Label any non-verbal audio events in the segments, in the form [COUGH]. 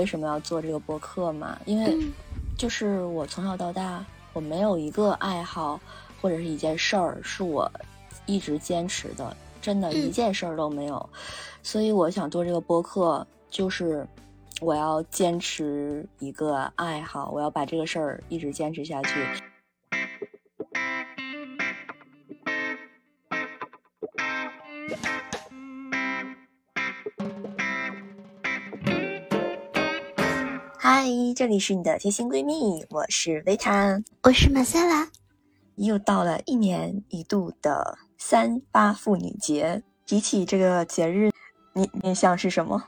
为什么要做这个播客嘛？因为就是我从小到大，我没有一个爱好或者是一件事儿是我一直坚持的，真的一件事儿都没有。所以我想做这个播客，就是我要坚持一个爱好，我要把这个事儿一直坚持下去。嗨，这里是你的贴心闺蜜，我是维塔，我是马赛拉。又到了一年一度的三八妇女节，提起这个节日，你印象是什么？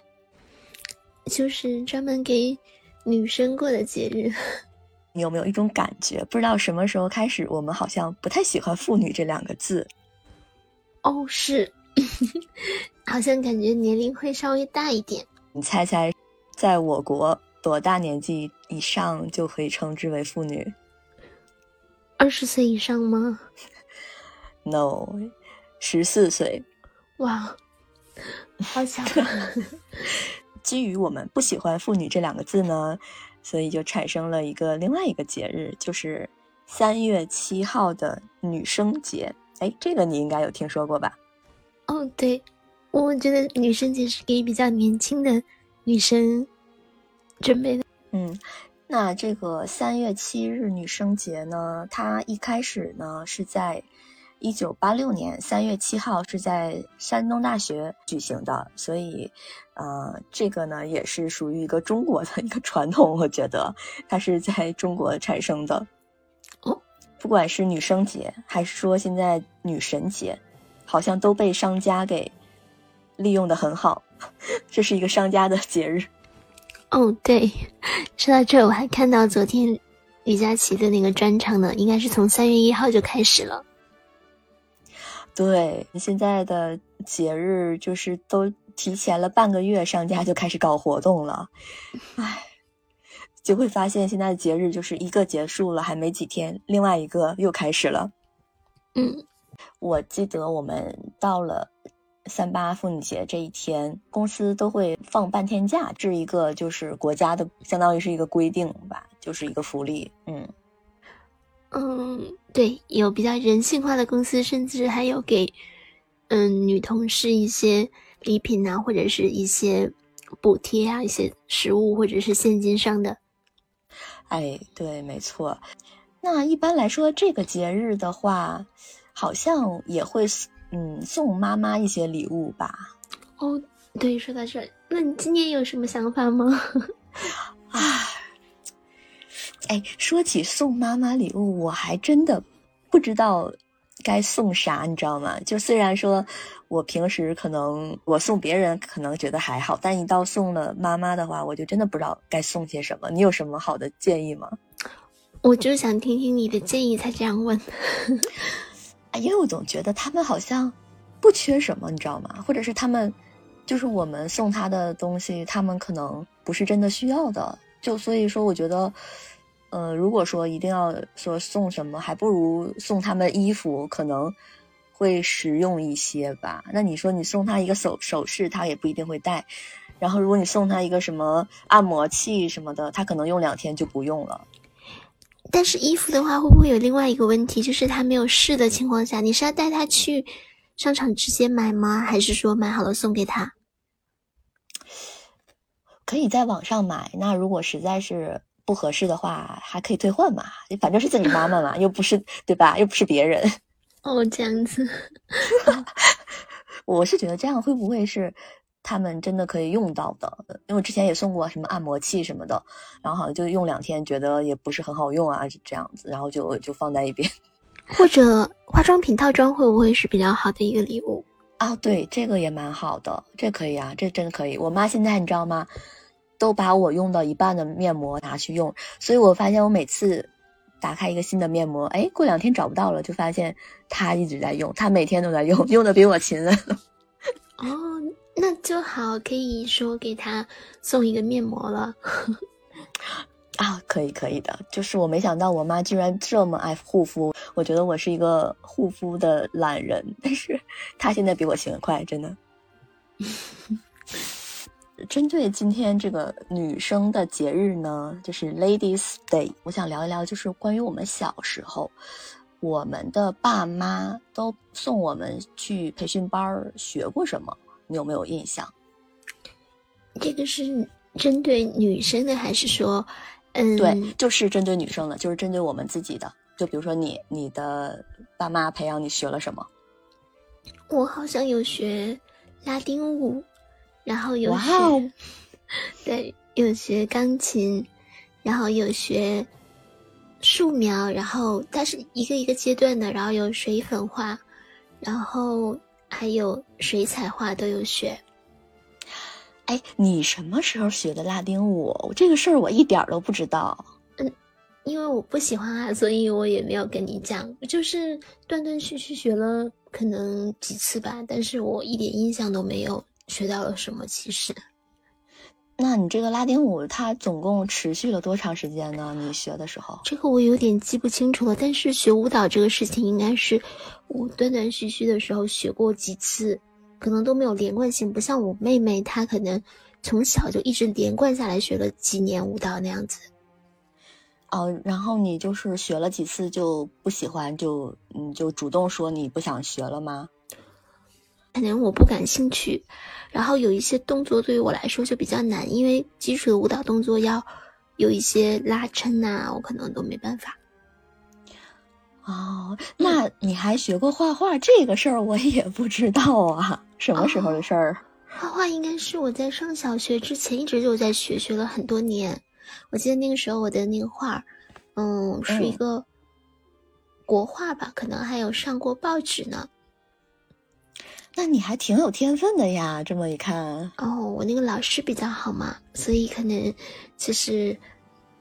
就是专门给女生过的节日。[LAUGHS] 你有没有一种感觉，不知道什么时候开始，我们好像不太喜欢“妇女”这两个字？哦，是，[LAUGHS] 好像感觉年龄会稍微大一点。你猜猜，在我国？多大年纪以上就可以称之为妇女？二十岁以上吗？No，十四岁。哇，好小。[LAUGHS] 基于我们不喜欢“妇女”这两个字呢，所以就产生了一个另外一个节日，就是三月七号的女生节。哎，这个你应该有听说过吧？哦，对，我觉得女生节是给比较年轻的女生。准备的，嗯，那这个三月七日女生节呢，它一开始呢是在一九八六年三月七号是在山东大学举行的，所以，呃，这个呢也是属于一个中国的一个传统，我觉得它是在中国产生的。哦，不管是女生节还是说现在女神节，好像都被商家给利用的很好，[LAUGHS] 这是一个商家的节日。哦，对，说到这，我还看到昨天李佳琦的那个专场呢，应该是从三月一号就开始了。对，现在的节日就是都提前了半个月，商家就开始搞活动了。唉，就会发现现在的节日就是一个结束了，还没几天，另外一个又开始了。嗯，我记得我们到了。三八妇女节这一天，公司都会放半天假，这一个就是国家的，相当于是一个规定吧，就是一个福利。嗯嗯，对，有比较人性化的公司，甚至还有给嗯女同事一些礼品啊，或者是一些补贴啊，一些食物或者是现金上的。哎，对，没错。那一般来说，这个节日的话，好像也会。嗯，送妈妈一些礼物吧。哦，对，说到这，那你今年有什么想法吗？啊，哎，说起送妈妈礼物，我还真的不知道该送啥，你知道吗？就虽然说我平时可能我送别人可能觉得还好，但一到送了妈妈的话，我就真的不知道该送些什么。你有什么好的建议吗？我就想听听你的建议，才这样问。因为我总觉得他们好像不缺什么，你知道吗？或者是他们就是我们送他的东西，他们可能不是真的需要的。就所以说，我觉得，呃，如果说一定要说送什么，还不如送他们衣服，可能会实用一些吧。那你说你送他一个首首饰，他也不一定会戴。然后如果你送他一个什么按摩器什么的，他可能用两天就不用了。但是衣服的话，会不会有另外一个问题，就是他没有试的情况下，你是要带他去商场直接买吗？还是说买好了送给他？可以在网上买。那如果实在是不合适的话，还可以退换嘛？反正是自己妈妈嘛，又不是对吧？又不是别人。哦，这样子。[LAUGHS] 我是觉得这样会不会是？他们真的可以用到的，因为我之前也送过什么按摩器什么的，然后好像就用两天，觉得也不是很好用啊，这样子，然后就就放在一边。[LAUGHS] 或者化妆品套装会不会是比较好的一个礼物啊？对，这个也蛮好的，这可以啊，这真的可以。我妈现在你知道吗？都把我用到一半的面膜拿去用，所以我发现我每次打开一个新的面膜，哎，过两天找不到了，就发现她一直在用，她每天都在用，用的比我勤了。[LAUGHS] 哦。那就好，可以说给他送一个面膜了。[LAUGHS] 啊，可以可以的，就是我没想到我妈居然这么爱护肤，我觉得我是一个护肤的懒人，但是 [LAUGHS] 她现在比我勤快，真的。[LAUGHS] 针对今天这个女生的节日呢，就是 Ladies Day，我想聊一聊，就是关于我们小时候，我们的爸妈都送我们去培训班学过什么？你有没有印象？这个是针对女生的，还是说，嗯，对，就是针对女生的，就是针对我们自己的。就比如说你，你的爸妈培养你学了什么？我好像有学拉丁舞。然后有学，对，有学钢琴，然后有学素描，然后它是一个一个阶段的，然后有水粉画，然后还有水彩画都有学。哎，你什么时候学的拉丁舞？这个事儿我一点都不知道。嗯，因为我不喜欢啊，所以我也没有跟你讲，就是断断续续学了可能几次吧，但是我一点印象都没有。学到了什么？其实，那你这个拉丁舞它总共持续了多长时间呢？你学的时候，这个我有点记不清楚了。但是学舞蹈这个事情，应该是我断断续续的时候学过几次，可能都没有连贯性。不像我妹妹，她可能从小就一直连贯下来学了几年舞蹈那样子。哦，然后你就是学了几次就不喜欢，就嗯，就主动说你不想学了吗？可能我不感兴趣，然后有一些动作对于我来说就比较难，因为基础的舞蹈动作要有一些拉伸呐，我可能都没办法。哦，那你还学过画画？这个事儿我也不知道啊，什么时候的事儿？画画应该是我在上小学之前一直就在学，学了很多年。我记得那个时候我的那个画，嗯，是一个国画吧，可能还有上过报纸呢。那你还挺有天分的呀，这么一看。哦，我那个老师比较好嘛，所以可能就是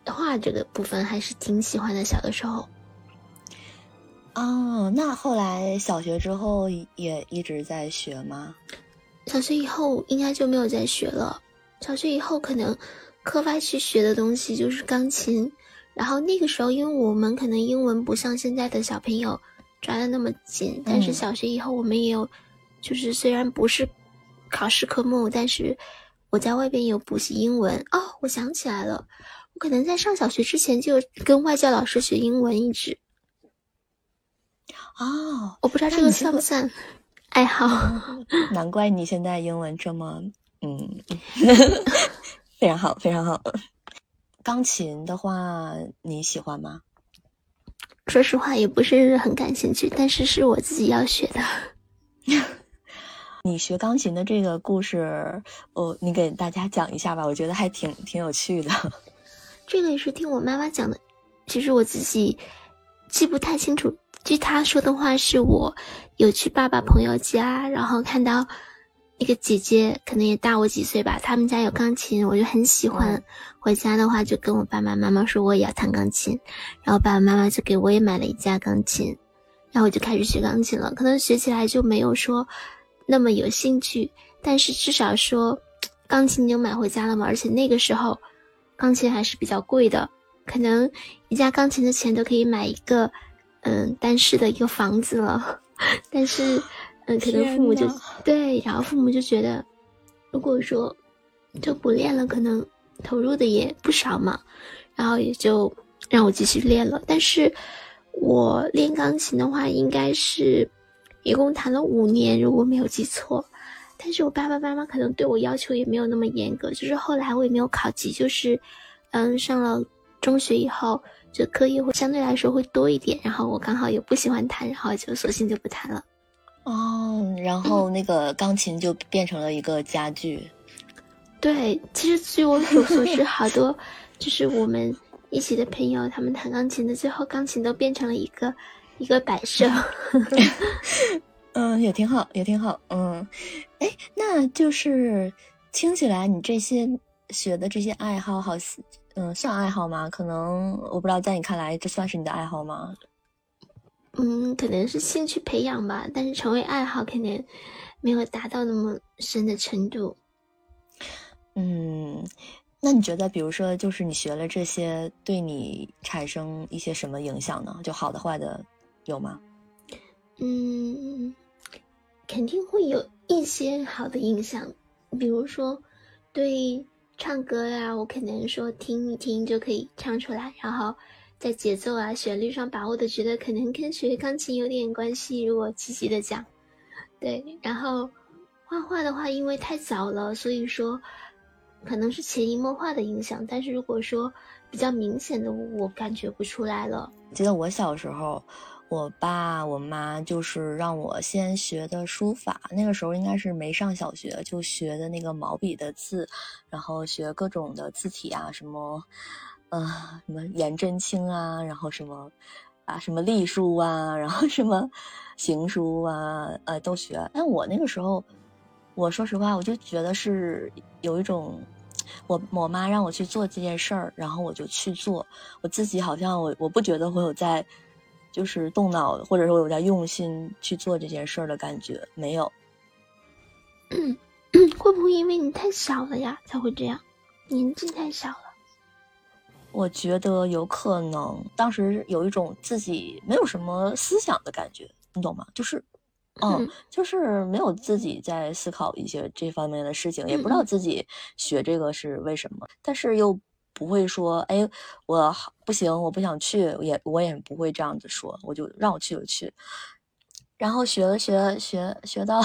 画这个部分还是挺喜欢的。小的时候。哦，那后来小学之后也一直在学吗？小学以后应该就没有再学了。小学以后可能课外去学的东西就是钢琴，然后那个时候因为我们可能英文不像现在的小朋友抓的那么紧，但是小学以后我们也有。就是虽然不是考试科目，但是我在外边有补习英文哦。我想起来了，我可能在上小学之前就跟外教老师学英文，一直。哦，我不知道这个算不算爱好。[LAUGHS] 难怪你现在英文这么嗯，[LAUGHS] 非常好，非常好。钢琴的话你喜欢吗？说实话，也不是很感兴趣，但是是我自己要学的。[LAUGHS] 你学钢琴的这个故事，哦，你给大家讲一下吧，我觉得还挺挺有趣的。[LAUGHS] 这个也是听我妈妈讲的，其实我自己记不太清楚。据她说的话，是我有去爸爸朋友家，然后看到一个姐姐，可能也大我几岁吧，他们家有钢琴，我就很喜欢。回家的话，就跟我爸爸妈妈说我也要弹钢琴，然后爸爸妈妈就给我也买了一架钢琴，然后我就开始学钢琴了。可能学起来就没有说。那么有兴趣，但是至少说，钢琴就买回家了嘛。而且那个时候，钢琴还是比较贵的，可能一架钢琴的钱都可以买一个，嗯，单室的一个房子了。[LAUGHS] 但是，嗯，可能父母就对，然后父母就觉得，如果说就不练了，可能投入的也不少嘛，然后也就让我继续练了。但是我练钢琴的话，应该是。一共弹了五年，如果没有记错，但是我爸爸妈妈可能对我要求也没有那么严格，就是后来我也没有考级，就是，嗯，上了中学以后，就课业会相对来说会多一点，然后我刚好也不喜欢弹，然后就索性就不弹了。哦，然后那个钢琴就变成了一个家具。对，其实据我所所知，好多 [LAUGHS] 就是我们一起的朋友，他们弹钢琴的，最后钢琴都变成了一个。一个摆设，[LAUGHS] 嗯，也挺好，也挺好，嗯，哎，那就是听起来你这些学的这些爱好，好，嗯，算爱好吗？可能我不知道，在你看来，这算是你的爱好吗？嗯，可能是兴趣培养吧，但是成为爱好，肯定没有达到那么深的程度。嗯，那你觉得，比如说，就是你学了这些，对你产生一些什么影响呢？就好的、坏的？有吗？嗯，肯定会有一些好的印象，比如说，对唱歌呀，我可能说听一听就可以唱出来，然后在节奏啊、旋律上把握的，觉得可能跟学钢琴有点关系。如果积极的讲，对，然后画画的话，因为太早了，所以说可能是潜移默化的影响。但是如果说比较明显的，我感觉不出来了。记得我小时候。我爸我妈就是让我先学的书法，那个时候应该是没上小学就学的那个毛笔的字，然后学各种的字体啊，什么，呃，什么颜真卿啊，然后什么，啊，什么隶书啊，然后什么行书啊，呃，都学。但我那个时候，我说实话，我就觉得是有一种，我我妈让我去做这件事儿，然后我就去做，我自己好像我我不觉得我有在。就是动脑，或者说有在用心去做这件事儿的感觉没有。会不会因为你太小了呀才会这样？年纪太小了。我觉得有可能，当时有一种自己没有什么思想的感觉，你懂吗？就是，嗯，就是没有自己在思考一些这方面的事情，也不知道自己学这个是为什么，但是又。不会说，哎，我不行，我不想去，也我也不会这样子说，我就让我去就去。然后学了学学学到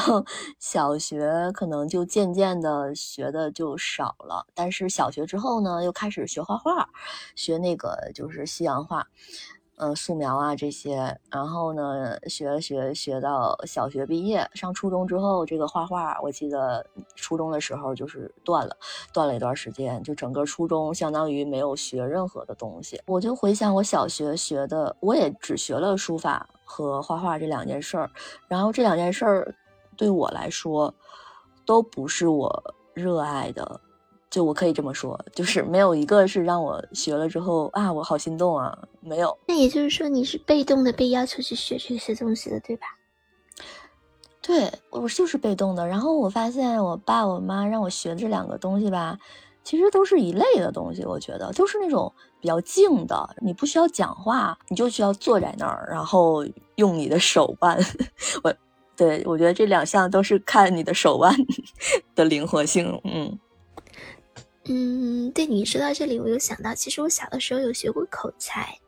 小学，可能就渐渐的学的就少了。但是小学之后呢，又开始学画画，学那个就是西洋画。嗯，素描啊这些，然后呢，学学学到小学毕业，上初中之后，这个画画，我记得初中的时候就是断了，断了一段时间，就整个初中相当于没有学任何的东西。我就回想我小学学的，我也只学了书法和画画这两件事儿，然后这两件事儿对我来说都不是我热爱的。就我可以这么说，就是没有一个是让我学了之后啊，我好心动啊，没有。那也就是说，你是被动的被要求去学这些东西的，对吧？对，我就是被动的。然后我发现，我爸我妈让我学这两个东西吧，其实都是一类的东西。我觉得都是那种比较静的，你不需要讲话，你就需要坐在那儿，然后用你的手腕。[LAUGHS] 我，对我觉得这两项都是看你的手腕 [LAUGHS] 的灵活性，嗯。嗯，对你说到这里，我有想到，其实我小的时候有学过口才，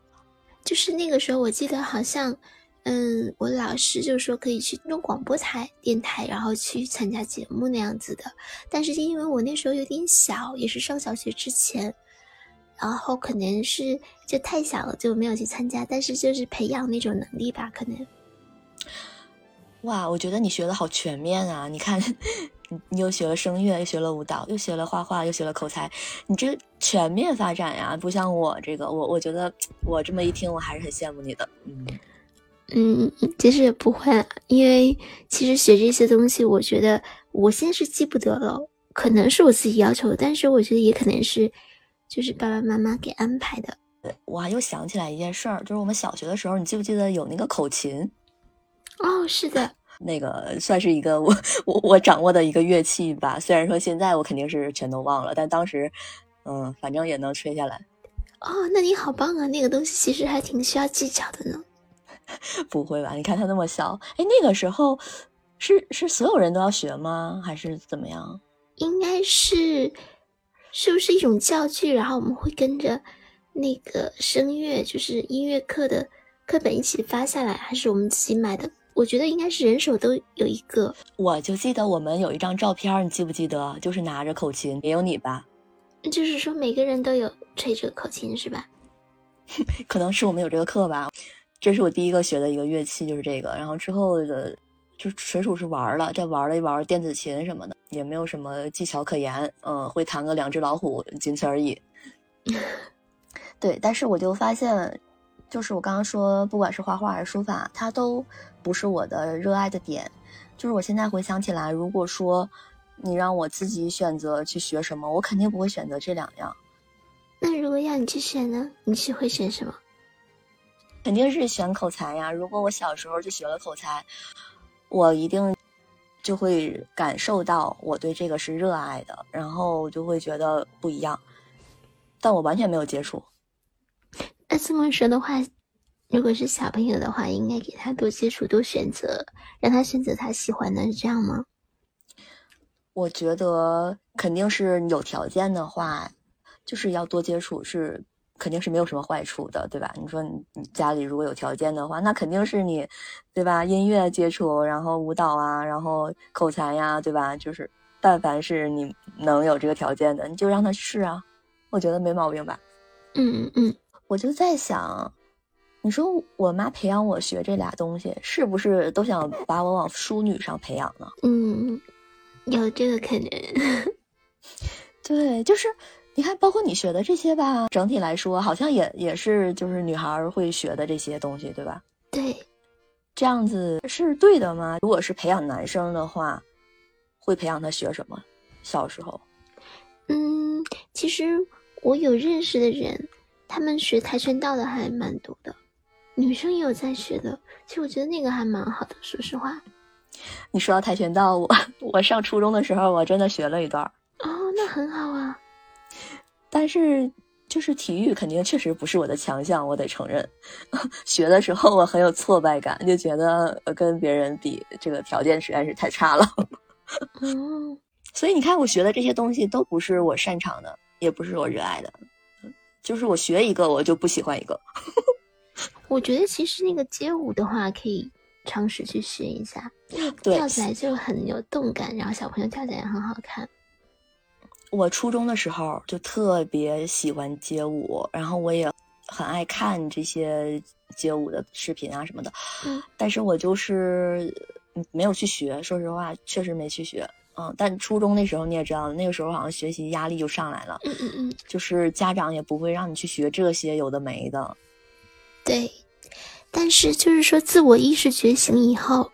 就是那个时候我记得好像，嗯，我老师就说可以去弄广播台、电台，然后去参加节目那样子的。但是因为我那时候有点小，也是上小学之前，然后可能是就太小了，就没有去参加。但是就是培养那种能力吧，可能。哇，我觉得你学的好全面啊！你看。你你又学了声乐，又学了舞蹈，又学了画画，又学了口才，你这全面发展呀！不像我这个，我我觉得我这么一听，我还是很羡慕你的。嗯嗯，其实也不会，因为其实学这些东西，我觉得我现在是记不得了，可能是我自己要求，但是我觉得也可能是就是爸爸妈妈给安排的。我又想起来一件事儿，就是我们小学的时候，你记不记得有那个口琴？哦，是的。[LAUGHS] 那个算是一个我 [LAUGHS] 我我掌握的一个乐器吧，虽然说现在我肯定是全都忘了，但当时，嗯，反正也能吹下来。哦，那你好棒啊！那个东西其实还挺需要技巧的呢。[LAUGHS] 不会吧？你看它那么小，哎，那个时候是是所有人都要学吗？还是怎么样？应该是，是不是一种教具？然后我们会跟着那个声乐，就是音乐课的课本一起发下来，还是我们自己买的？我觉得应该是人手都有一个，我就记得我们有一张照片，你记不记得？就是拿着口琴，也有你吧？就是说每个人都有吹这个口琴是吧？[LAUGHS] 可能是我们有这个课吧。这是我第一个学的一个乐器，就是这个。然后之后的就纯属是玩了，再玩了一玩电子琴什么的，也没有什么技巧可言。嗯，会弹个两只老虎，仅此而已。[LAUGHS] 对，但是我就发现。就是我刚刚说，不管是画画还是书法，它都不是我的热爱的点。就是我现在回想起来，如果说你让我自己选择去学什么，我肯定不会选择这两样。那如果要你去选呢？你是会选什么？肯定是选口才呀！如果我小时候就学了口才，我一定就会感受到我对这个是热爱的，然后就会觉得不一样。但我完全没有接触。那这么说的话，如果是小朋友的话，应该给他多接触、多选择，让他选择他喜欢的，是这样吗？我觉得肯定是有条件的话，就是要多接触，是肯定是没有什么坏处的，对吧？你说你你家里如果有条件的话，那肯定是你，对吧？音乐接触，然后舞蹈啊，然后口才呀，对吧？就是但凡是你能有这个条件的，你就让他试啊，我觉得没毛病吧。嗯嗯嗯，我就在想，你说我妈培养我学这俩东西，是不是都想把我往淑女上培养呢？嗯。有这个可能，[LAUGHS] 对，就是你看，包括你学的这些吧，整体来说好像也也是就是女孩会学的这些东西，对吧？对，这样子是对的吗？如果是培养男生的话，会培养他学什么？小时候，嗯，其实我有认识的人，他们学跆拳道的还蛮多的，女生也有在学的。其实我觉得那个还蛮好的，说实话。[LAUGHS] 你说到跆拳道，我我上初中的时候，我真的学了一段哦，那很好啊。但是就是体育肯定确实不是我的强项，我得承认。[LAUGHS] 学的时候我很有挫败感，就觉得跟别人比，这个条件实在是太差了。哦，[LAUGHS] 所以你看，我学的这些东西都不是我擅长的，也不是我热爱的，就是我学一个我就不喜欢一个。我觉得其实那个街舞的话可以。尝试去学一下，跳起来就很有动感，然后小朋友跳起来也很好看。我初中的时候就特别喜欢街舞，然后我也很爱看这些街舞的视频啊什么的。嗯，但是我就是没有去学，说实话，确实没去学。嗯，但初中那时候你也知道，那个时候好像学习压力就上来了。嗯嗯嗯，就是家长也不会让你去学这些有的没的。对。但是，就是说，自我意识觉醒以后，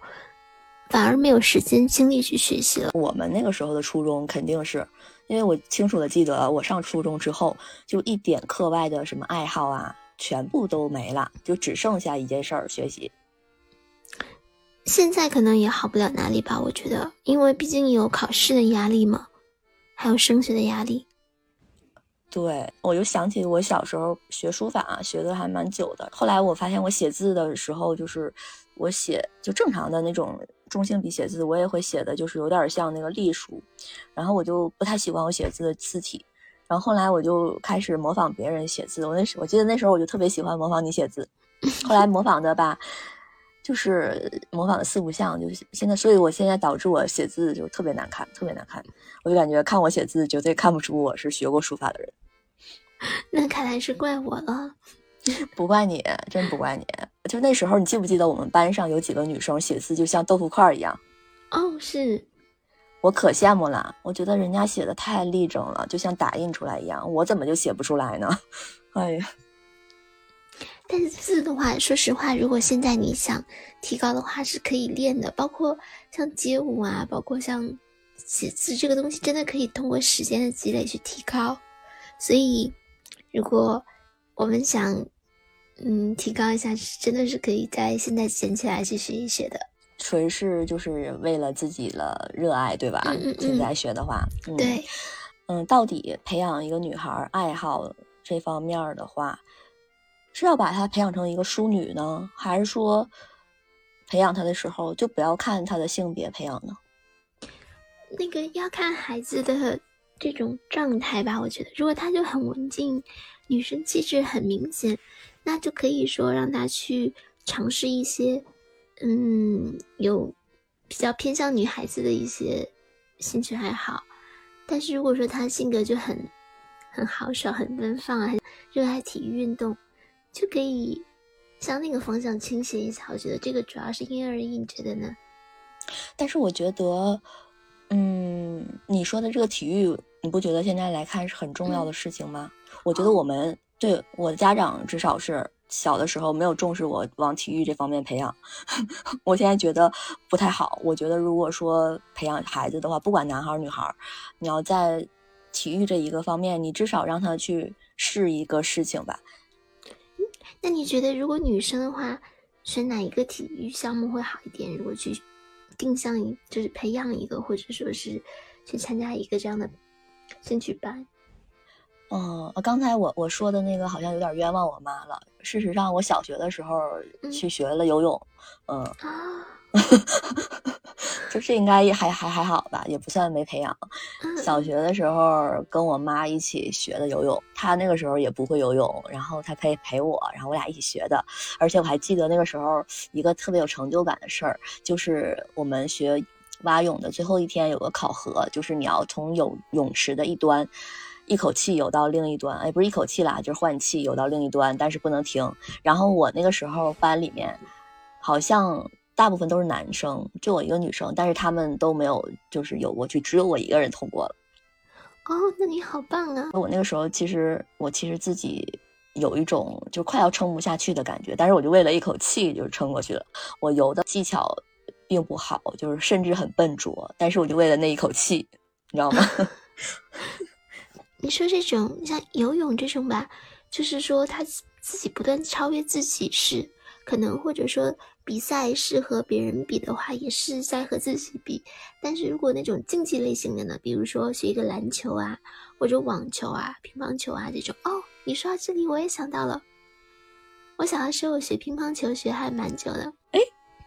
反而没有时间精力去学习了。我们那个时候的初中肯定是，因为我清楚的记得，我上初中之后，就一点课外的什么爱好啊，全部都没了，就只剩下一件事儿——学习。现在可能也好不了哪里吧，我觉得，因为毕竟有考试的压力嘛，还有升学的压力。对，我就想起我小时候学书法，学的还蛮久的。后来我发现，我写字的时候，就是我写就正常的那种中性笔写字，我也会写的，就是有点像那个隶书。然后我就不太喜欢我写字的字体。然后后来我就开始模仿别人写字。我那时我记得那时候我就特别喜欢模仿你写字。后来模仿的吧，就是模仿的四不像，就是现在，所以我现在导致我写字就特别难看，特别难看。我就感觉看我写字绝对看不出我是学过书法的人。[LAUGHS] 那看来是怪我了，不怪你，真不怪你。就那时候，你记不记得我们班上有几个女生写字就像豆腐块一样？哦，是我可羡慕了。我觉得人家写的太立正了，就像打印出来一样。我怎么就写不出来呢？[LAUGHS] 哎呀！但是字的话，说实话，如果现在你想提高的话，是可以练的。包括像街舞啊，包括像写字这个东西，真的可以通过时间的积累去提高。所以，如果我们想，嗯，提高一下，真的是可以在现在捡起来去学一学的。纯是就是为了自己的热爱，对吧？现在学的话，对，嗯，到底培养一个女孩爱好这方面的话，是要把她培养成一个淑女呢，还是说培养她的时候就不要看她的性别培养呢？那个要看孩子的。这种状态吧，我觉得，如果他就很文静，女生气质很明显，那就可以说让他去尝试一些，嗯，有比较偏向女孩子的一些兴趣爱好。但是如果说他性格就很很豪爽、很奔放啊，热爱体育运动，就可以向那个方向倾斜一下。我觉得这个主要是因人而异，你觉得呢？但是我觉得。嗯，你说的这个体育，你不觉得现在来看是很重要的事情吗？我觉得我们对我的家长至少是小的时候没有重视我往体育这方面培养，[LAUGHS] 我现在觉得不太好。我觉得如果说培养孩子的话，不管男孩女孩，你要在体育这一个方面，你至少让他去试一个事情吧。那你觉得如果女生的话，选哪一个体育项目会好一点？如果去？定向一就是培养一个，或者说是去参加一个这样的兴趣班。嗯，刚才我我说的那个好像有点冤枉我妈了。事实上，我小学的时候去学了游泳。嗯，[LAUGHS] 就是应该也还还还好吧，也不算没培养。小学的时候跟我妈一起学的游泳，她那个时候也不会游泳，然后她陪陪我，然后我俩一起学的。而且我还记得那个时候一个特别有成就感的事儿，就是我们学蛙泳的最后一天有个考核，就是你要从泳泳池的一端一口气游到另一端，哎，不是一口气啦，就是换气游到另一端，但是不能停。然后我那个时候班里面好像。大部分都是男生，就我一个女生，但是他们都没有就是游过去，只有我一个人通过了。哦，那你好棒啊！我那个时候其实我其实自己有一种就快要撑不下去的感觉，但是我就为了一口气就撑过去了。我游的技巧并不好，就是甚至很笨拙，但是我就为了那一口气，你知道吗？[LAUGHS] 你说这种像游泳这种吧，就是说他自己不断超越自己是可能，或者说。比赛是和别人比的话，也是在和自己比。但是如果那种竞技类型的呢，比如说学一个篮球啊，或者网球啊、乒乓球啊这种。哦，你说到这里，我也想到了，我小的时候学乒乓球学还蛮久的。哎，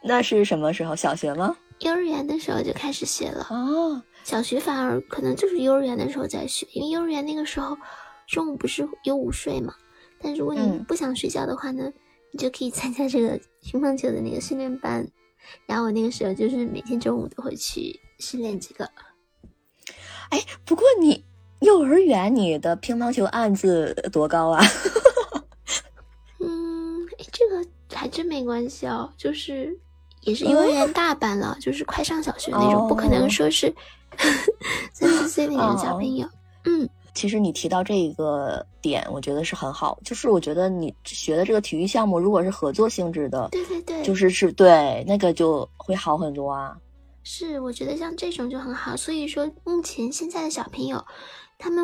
那是什么时候？小学吗？幼儿园的时候就开始学了。哦，小学反而可能就是幼儿园的时候在学，因为幼儿园那个时候中午不是有午睡嘛。但如果你不想睡觉的话呢？你就可以参加这个乒乓球的那个训练班，然后我那个时候就是每天中午都会去训练这个。哎，不过你幼儿园你的乒乓球案子多高啊？[LAUGHS] 嗯，这个还真没关系哦，就是也是幼儿园大班了，就是快上小学那种，不可能说是三四岁那种小朋友。嗯。其实你提到这一个点，我觉得是很好。就是我觉得你学的这个体育项目，如果是合作性质的，对对对，就是是对那个就会好很多啊。是，我觉得像这种就很好。所以说，目前现在的小朋友，他们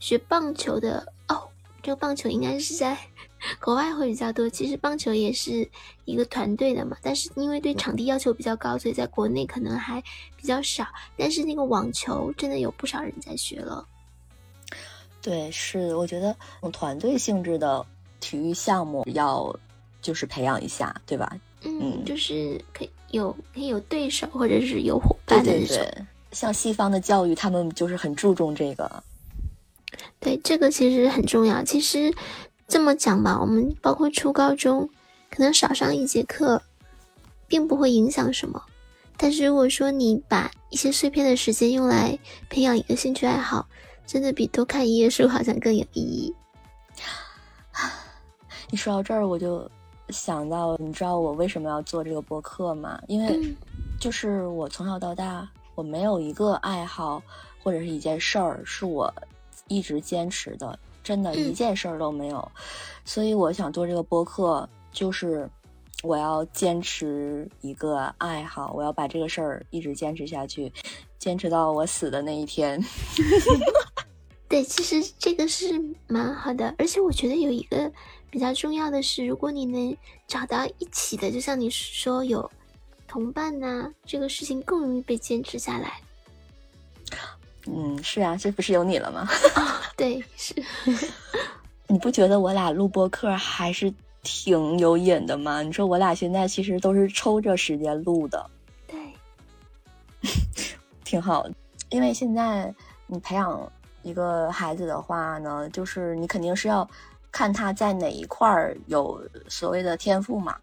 学棒球的哦，这个棒球应该是在 [LAUGHS] 国外会比较多。其实棒球也是一个团队的嘛，但是因为对场地要求比较高，所以在国内可能还比较少。但是那个网球真的有不少人在学了。对，是我觉得团队性质的体育项目要就是培养一下，对吧？嗯，就是可以有可以有对手或者是有伙伴的那种。像西方的教育，他们就是很注重这个。对，这个其实很重要。其实这么讲吧，我们包括初高中，可能少上一节课，并不会影响什么。但是如果说你把一些碎片的时间用来培养一个兴趣爱好，真的比多看一页书好像更有意义。你说到这儿，我就想到，你知道我为什么要做这个播客吗？因为就是我从小到大，我没有一个爱好或者是一件事儿是我一直坚持的，真的一件事儿都没有。所以我想做这个播客，就是我要坚持一个爱好，我要把这个事儿一直坚持下去，坚持到我死的那一天。[LAUGHS] 对，其实这个是蛮好的，而且我觉得有一个比较重要的是，如果你能找到一起的，就像你说有同伴呐，这个事情更容易被坚持下来。嗯，是啊，这不是有你了吗？对，是。[LAUGHS] 你不觉得我俩录播课还是挺有瘾的嘛？你说我俩现在其实都是抽着时间录的。对，[LAUGHS] 挺好的，因为现在你培养。一个孩子的话呢，就是你肯定是要看他在哪一块儿有所谓的天赋嘛。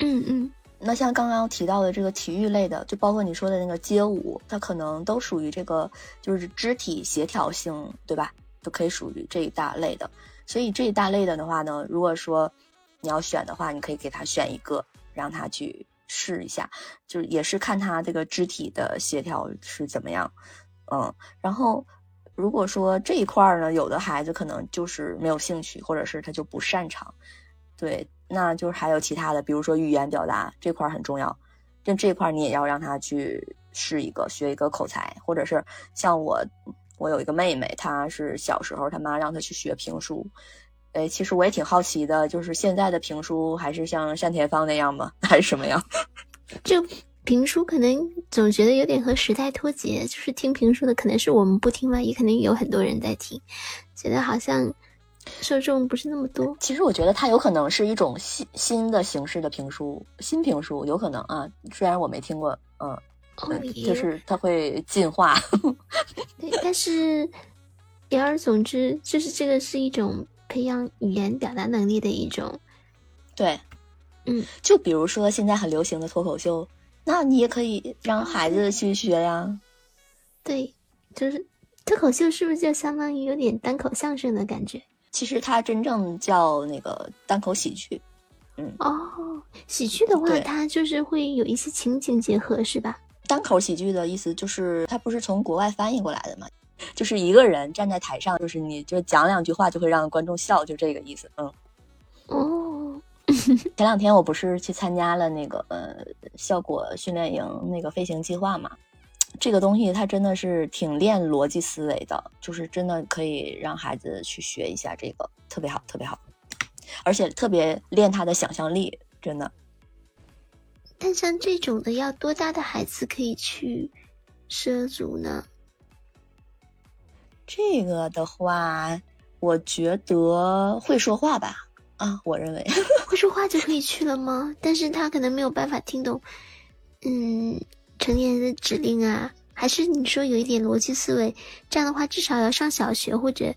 嗯嗯。那像刚刚提到的这个体育类的，就包括你说的那个街舞，它可能都属于这个就是肢体协调性，对吧？都可以属于这一大类的。所以这一大类的的话呢，如果说你要选的话，你可以给他选一个，让他去试一下，就也是看他这个肢体的协调是怎么样。嗯，然后。如果说这一块儿呢，有的孩子可能就是没有兴趣，或者是他就不擅长，对，那就是还有其他的，比如说语言表达这块很重要，就这块你也要让他去试一个，学一个口才，或者是像我，我有一个妹妹，她是小时候她妈让她去学评书，哎，其实我也挺好奇的，就是现在的评书还是像单田芳那样吗？[LAUGHS] 还是什么样？[LAUGHS] 就。评书可能总觉得有点和时代脱节，就是听评书的可能是我们不听吧，也可能有很多人在听，觉得好像受众不是那么多。其实我觉得它有可能是一种新新的形式的评书，新评书有可能啊。虽然我没听过，嗯，哦，就是它会进化。[LAUGHS] 对，但是言而总之，就是这个是一种培养语言表达能力的一种。对，嗯，就比如说现在很流行的脱口秀，那你也可以让孩子去学呀。对，就是脱口秀是不是就相当于有点单口相声的感觉？其实它真正叫那个单口喜剧。嗯，哦，喜剧的话，它就是会有一些情景结合，是吧？单口喜剧的意思就是它不是从国外翻译过来的嘛，就是一个人站在台上，就是你就讲两句话就会让观众笑，就这个意思。嗯，哦，[LAUGHS] 前两天我不是去参加了那个呃效果训练营那个飞行计划嘛。这个东西它真的是挺练逻辑思维的，就是真的可以让孩子去学一下这个，特别好，特别好，而且特别练他的想象力，真的。但像这种的，要多大的孩子可以去涉足呢？这个的话，我觉得会说话吧，啊，我认为 [LAUGHS] 会说话就可以去了吗？但是他可能没有办法听懂，嗯。成年人的指令啊，还是你说有一点逻辑思维？这样的话，至少要上小学或者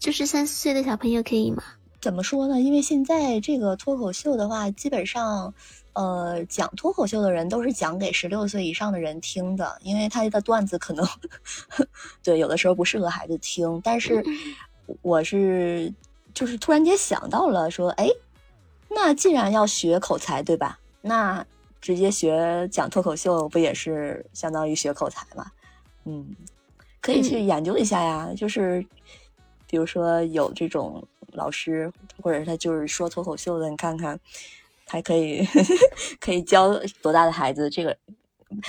就是三四岁的小朋友可以吗？怎么说呢？因为现在这个脱口秀的话，基本上，呃，讲脱口秀的人都是讲给十六岁以上的人听的，因为他的段子可能 [LAUGHS] 对有的时候不适合孩子听。但是我是就是突然间想到了，说，哎，那既然要学口才，对吧？那。直接学讲脱口秀不也是相当于学口才吗？嗯，可以去研究一下呀。就是比如说有这种老师，或者是他就是说脱口秀的，你看看，还可以 [LAUGHS] 可以教多大的孩子？这个，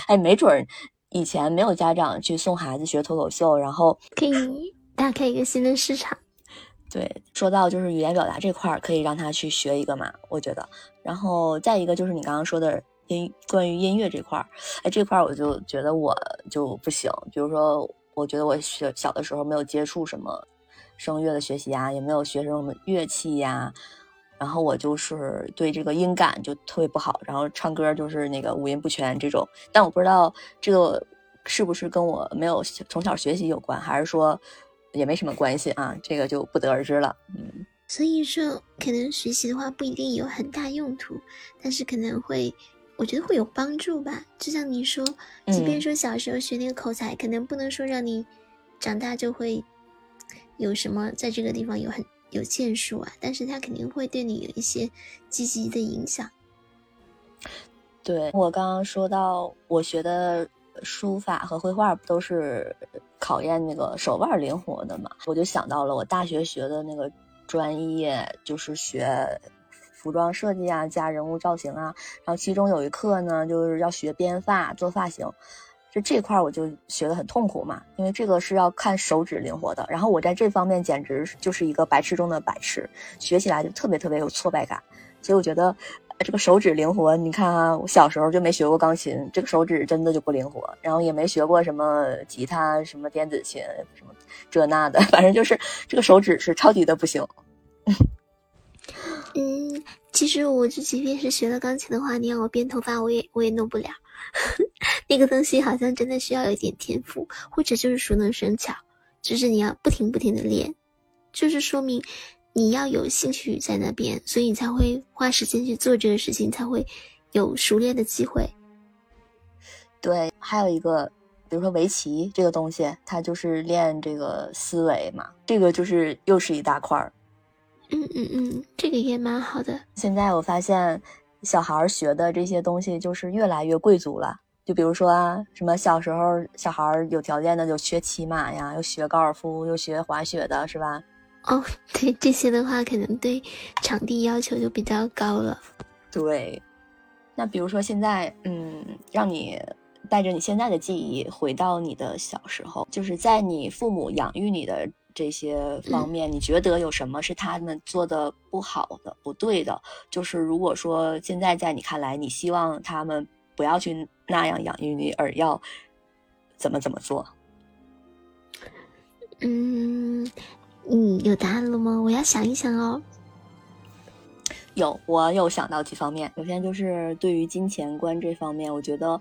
哎，没准儿以前没有家长去送孩子学脱口秀，然后可以打开一个新的市场。[LAUGHS] 对，说到就是语言表达这块儿，可以让他去学一个嘛，我觉得。然后再一个就是你刚刚说的。音关于音乐这块儿，哎，这块儿我就觉得我就不行。比如说，我觉得我小小的时候没有接触什么声乐的学习啊，也没有学什么乐器呀，然后我就是对这个音感就特别不好，然后唱歌就是那个五音不全这种。但我不知道这个是不是跟我没有从小学习有关，还是说也没什么关系啊？这个就不得而知了。嗯，所以说可能学习的话不一定有很大用途，但是可能会。我觉得会有帮助吧，就像你说，即便说小时候学那个口才，可能不能说让你长大就会有什么在这个地方有很有建树啊，但是它肯定会对你有一些积极的影响。对我刚刚说到，我学的书法和绘画不都是考验那个手腕灵活的嘛？我就想到了我大学学的那个专业，就是学。服装设计啊，加人物造型啊，然后其中有一课呢，就是要学编发、做发型，这块我就学的很痛苦嘛，因为这个是要看手指灵活的。然后我在这方面简直就是一个白痴中的白痴，学起来就特别特别有挫败感。所以我觉得这个手指灵活，你看啊，我小时候就没学过钢琴，这个手指真的就不灵活。然后也没学过什么吉他、什么电子琴、什么这那的，反正就是这个手指是超级的不行。嗯，其实我就即便是学了钢琴的话，你让我编头发，我也我也弄不了。[LAUGHS] 那个东西好像真的需要有一点天赋，或者就是熟能生巧，就是你要不停不停的练，就是说明你要有兴趣在那边，所以你才会花时间去做这个事情，才会有熟练的机会。对，还有一个，比如说围棋这个东西，它就是练这个思维嘛，这个就是又是一大块儿。嗯嗯嗯，这个也蛮好的。现在我发现，小孩学的这些东西就是越来越贵族了。就比如说啊，什么小时候小孩有条件的就学骑马呀，又学高尔夫，又学滑雪的，是吧？哦，对，这些的话可能对场地要求就比较高了。对，那比如说现在，嗯，让你带着你现在的记忆回到你的小时候，就是在你父母养育你的。这些方面，你觉得有什么是他们做的不好的、不对的？就是如果说现在在你看来，你希望他们不要去那样养育你，而要怎么怎么做？嗯，嗯，有答案了吗？我要想一想哦。有，我有想到几方面。首先就是对于金钱观这方面，我觉得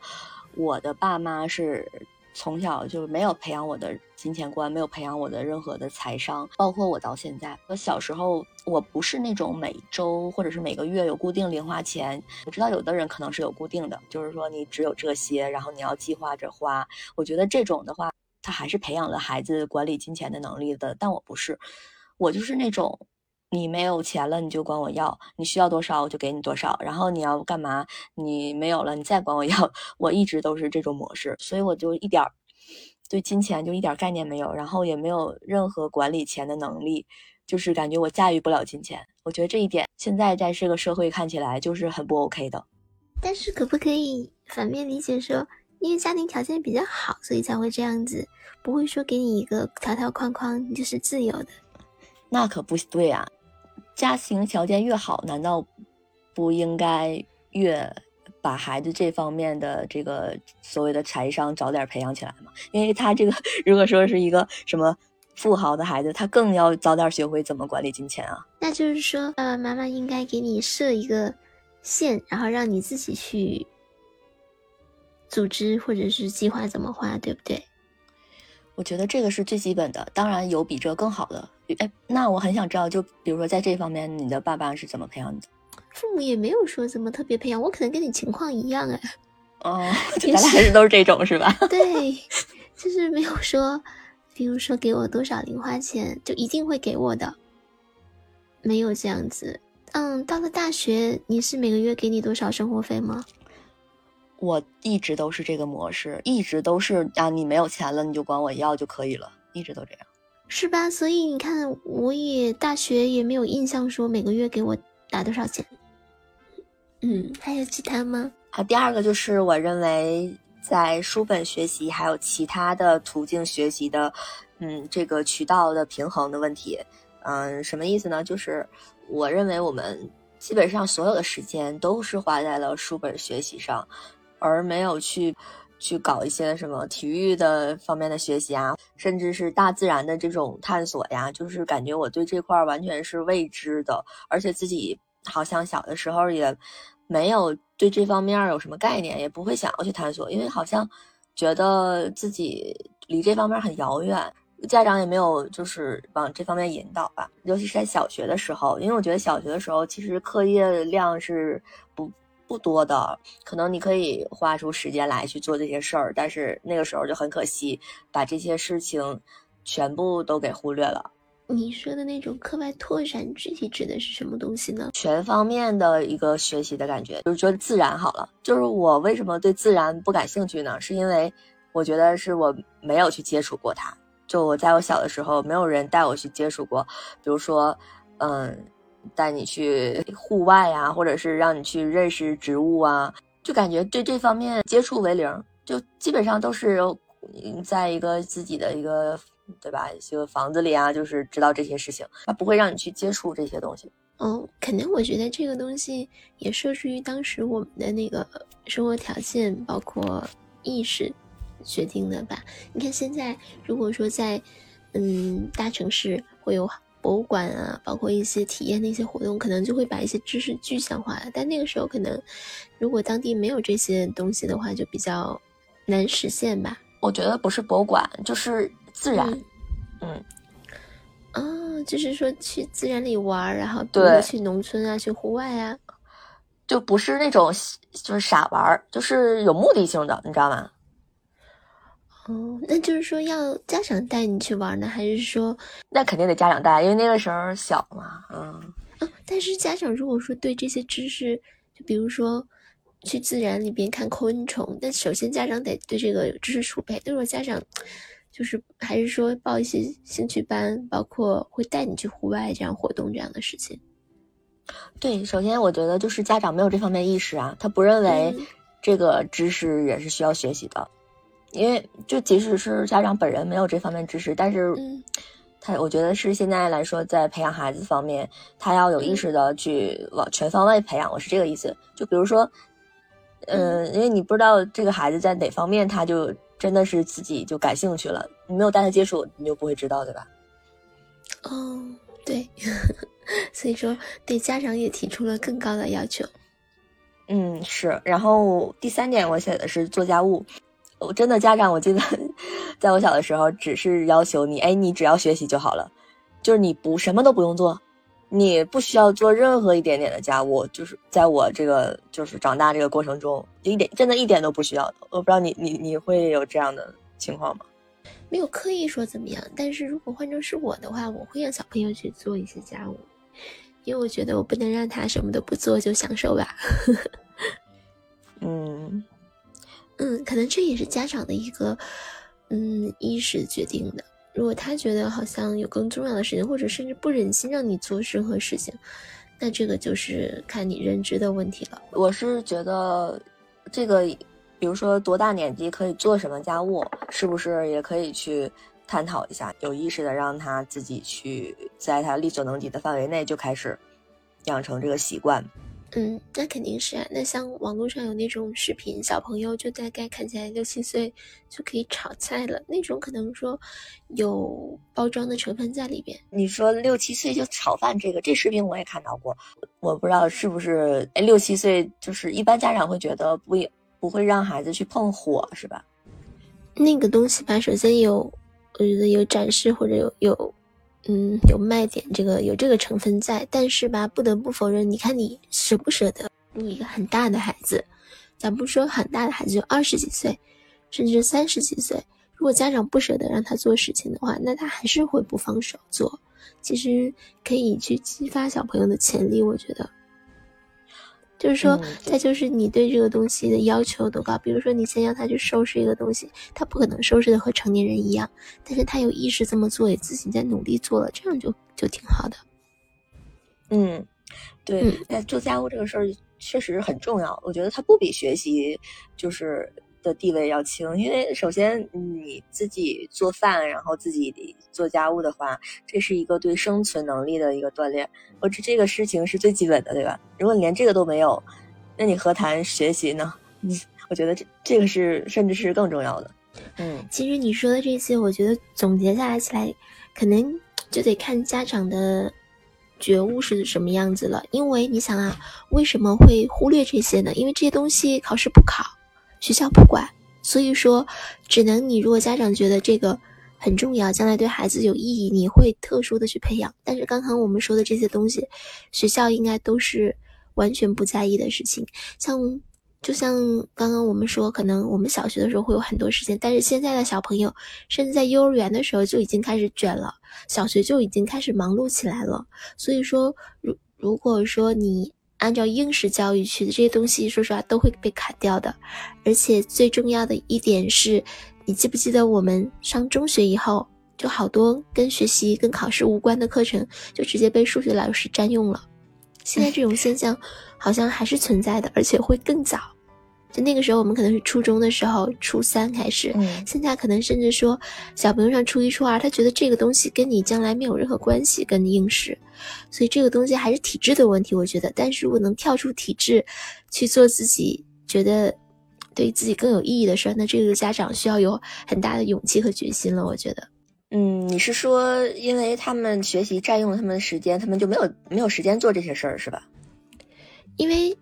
我的爸妈是从小就没有培养我的金钱观，没有培养我的任何的财商，包括我到现在。我小时候，我不是那种每周或者是每个月有固定零花钱。我知道有的人可能是有固定的，就是说你只有这些，然后你要计划着花。我觉得这种的话，他还是培养了孩子管理金钱的能力的。但我不是，我就是那种。你没有钱了，你就管我要，你需要多少我就给你多少，然后你要干嘛，你没有了，你再管我要。[LAUGHS] 我一直都是这种模式，所以我就一点儿对金钱就一点概念没有，然后也没有任何管理钱的能力，就是感觉我驾驭不了金钱。我觉得这一点现在在这个社会看起来就是很不 OK 的。但是可不可以反面理解说，因为家庭条件比较好，所以才会这样子，不会说给你一个条条框框你就是自由的？那可不对啊。家庭条件越好，难道不应该越把孩子这方面的这个所谓的财商早点培养起来吗？因为他这个 [LAUGHS] 如果说是一个什么富豪的孩子，他更要早点学会怎么管理金钱啊。那就是说，爸爸妈妈应该给你设一个线，然后让你自己去组织或者是计划怎么花，对不对？我觉得这个是最基本的，当然有比这更好的。哎，那我很想知道，就比如说在这方面，你的爸爸是怎么培养你的？父母也没有说怎么特别培养，我可能跟你情况一样哎。哦，[LAUGHS] 咱俩还是都是这种是吧？对，就是没有说，比如说给我多少零花钱，就一定会给我的，没有这样子。嗯，到了大学，你是每个月给你多少生活费吗？我一直都是这个模式，一直都是啊，你没有钱了，你就管我要就可以了，一直都这样，是吧？所以你看，我也大学也没有印象说每个月给我打多少钱。嗯，还有其他吗？好，第二个就是我认为在书本学习还有其他的途径学习的，嗯，这个渠道的平衡的问题。嗯，什么意思呢？就是我认为我们基本上所有的时间都是花在了书本学习上。而没有去去搞一些什么体育的方面的学习啊，甚至是大自然的这种探索呀，就是感觉我对这块完全是未知的，而且自己好像小的时候也没有对这方面有什么概念，也不会想要去探索，因为好像觉得自己离这方面很遥远，家长也没有就是往这方面引导吧，尤其是在小学的时候，因为我觉得小学的时候其实课业量是不。不多的，可能你可以花出时间来去做这些事儿，但是那个时候就很可惜，把这些事情全部都给忽略了。你说的那种课外拓展，具体指的是什么东西呢？全方面的一个学习的感觉，就是觉得自然好了。就是我为什么对自然不感兴趣呢？是因为我觉得是我没有去接触过它。就我在我小的时候，没有人带我去接触过，比如说，嗯。带你去户外啊，或者是让你去认识植物啊，就感觉对这方面接触为零，就基本上都是在一个自己的一个对吧，一个房子里啊，就是知道这些事情，他不会让你去接触这些东西。嗯，肯定，我觉得这个东西也受制于当时我们的那个生活条件，包括意识决定的吧。你看现在，如果说在嗯大城市会有。博物馆啊，包括一些体验的一些活动，可能就会把一些知识具象化了。但那个时候，可能如果当地没有这些东西的话，就比较难实现吧。我觉得不是博物馆，就是自然。嗯，哦，就是说去自然里玩，然后比如去农村啊，去户外啊，就不是那种就是傻玩，就是有目的性的，你知道吗？哦，那就是说要家长带你去玩呢，还是说那肯定得家长带，因为那个时候小嘛，嗯。啊，但是家长如果说对这些知识，就比如说去自然里边看昆虫，那首先家长得对这个有知识储备。如果家长就是还是说报一些兴趣班，包括会带你去户外这样活动这样的事情。对，首先我觉得就是家长没有这方面意识啊，他不认为这个知识也是需要学习的。因为就即使是家长本人没有这方面知识，但是，他我觉得是现在来说，在培养孩子方面，他要有意识的去往全方位培养。我是这个意思。就比如说，嗯，因为你不知道这个孩子在哪方面，他就真的是自己就感兴趣了，你没有带他接触，你就不会知道，对吧？哦，对，[LAUGHS] 所以说对家长也提出了更高的要求。嗯，是。然后第三点我写的是做家务。我真的家长，我记得 [LAUGHS] 在我小的时候，只是要求你，哎，你只要学习就好了，就是你不什么都不用做，你不需要做任何一点点的家务。就是在我这个就是长大这个过程中，一点真的一点都不需要。我不知道你你你会有这样的情况吗？没有刻意说怎么样，但是如果换成是我的话，我会让小朋友去做一些家务，因为我觉得我不能让他什么都不做就享受吧。[LAUGHS] 嗯。嗯，可能这也是家长的一个，嗯，意识决定的。如果他觉得好像有更重要的事情，或者甚至不忍心让你做任何事情，那这个就是看你认知的问题了。我是觉得，这个，比如说多大年纪可以做什么家务，是不是也可以去探讨一下，有意识的让他自己去，在他力所能及的范围内就开始养成这个习惯。嗯，那肯定是啊。那像网络上有那种视频，小朋友就大概看起来六七岁就可以炒菜了，那种可能说有包装的成分在里边。你说六七岁就炒饭，这个这视频我也看到过，我不知道是不是哎六七岁就是一般家长会觉得不不会让孩子去碰火是吧？那个东西吧，首先有我觉得有展示或者有有。嗯，有卖点，这个有这个成分在，但是吧，不得不否认，你看你舍不舍得？你一个很大的孩子，咱不说很大的孩子，就二十几岁，甚至三十几岁，如果家长不舍得让他做事情的话，那他还是会不放手做。其实可以去激发小朋友的潜力，我觉得。就是说，再就是你对这个东西的要求多高。比如说，你先让他去收拾一个东西，他不可能收拾的和成年人一样，但是他有意识这么做，也自己在努力做了，这样就就挺好的。嗯，对，嗯做家务这个事儿确实很重要。我觉得它不比学习就是。的地位要轻，因为首先你自己做饭，然后自己做家务的话，这是一个对生存能力的一个锻炼，我这这个事情是最基本的，对吧？如果你连这个都没有，那你何谈学习呢？嗯，[LAUGHS] 我觉得这这个是甚至是更重要的。嗯，其实你说的这些，我觉得总结下来起来，可能就得看家长的觉悟是什么样子了。因为你想啊，为什么会忽略这些呢？因为这些东西考试不考。学校不管，所以说，只能你如果家长觉得这个很重要，将来对孩子有意义，你会特殊的去培养。但是刚刚我们说的这些东西，学校应该都是完全不在意的事情。像就像刚刚我们说，可能我们小学的时候会有很多时间，但是现在的小朋友，甚至在幼儿园的时候就已经开始卷了，小学就已经开始忙碌起来了。所以说，如如果说你。按照应试教育去的这些东西，说实话都会被砍掉的。而且最重要的一点是，你记不记得我们上中学以后，就好多跟学习、跟考试无关的课程，就直接被数学老师占用了。现在这种现象好像还是存在的，而且会更早。就那个时候，我们可能是初中的时候，初三开始。嗯，现在可能甚至说，小朋友上初一、初二，他觉得这个东西跟你将来没有任何关系，跟应试。所以这个东西还是体制的问题，我觉得。但是如果能跳出体制，去做自己觉得对自己更有意义的事儿，那这个家长需要有很大的勇气和决心了。我觉得。嗯，你是说，因为他们学习占用了他们的时间，他们就没有没有时间做这些事儿，是吧？因为。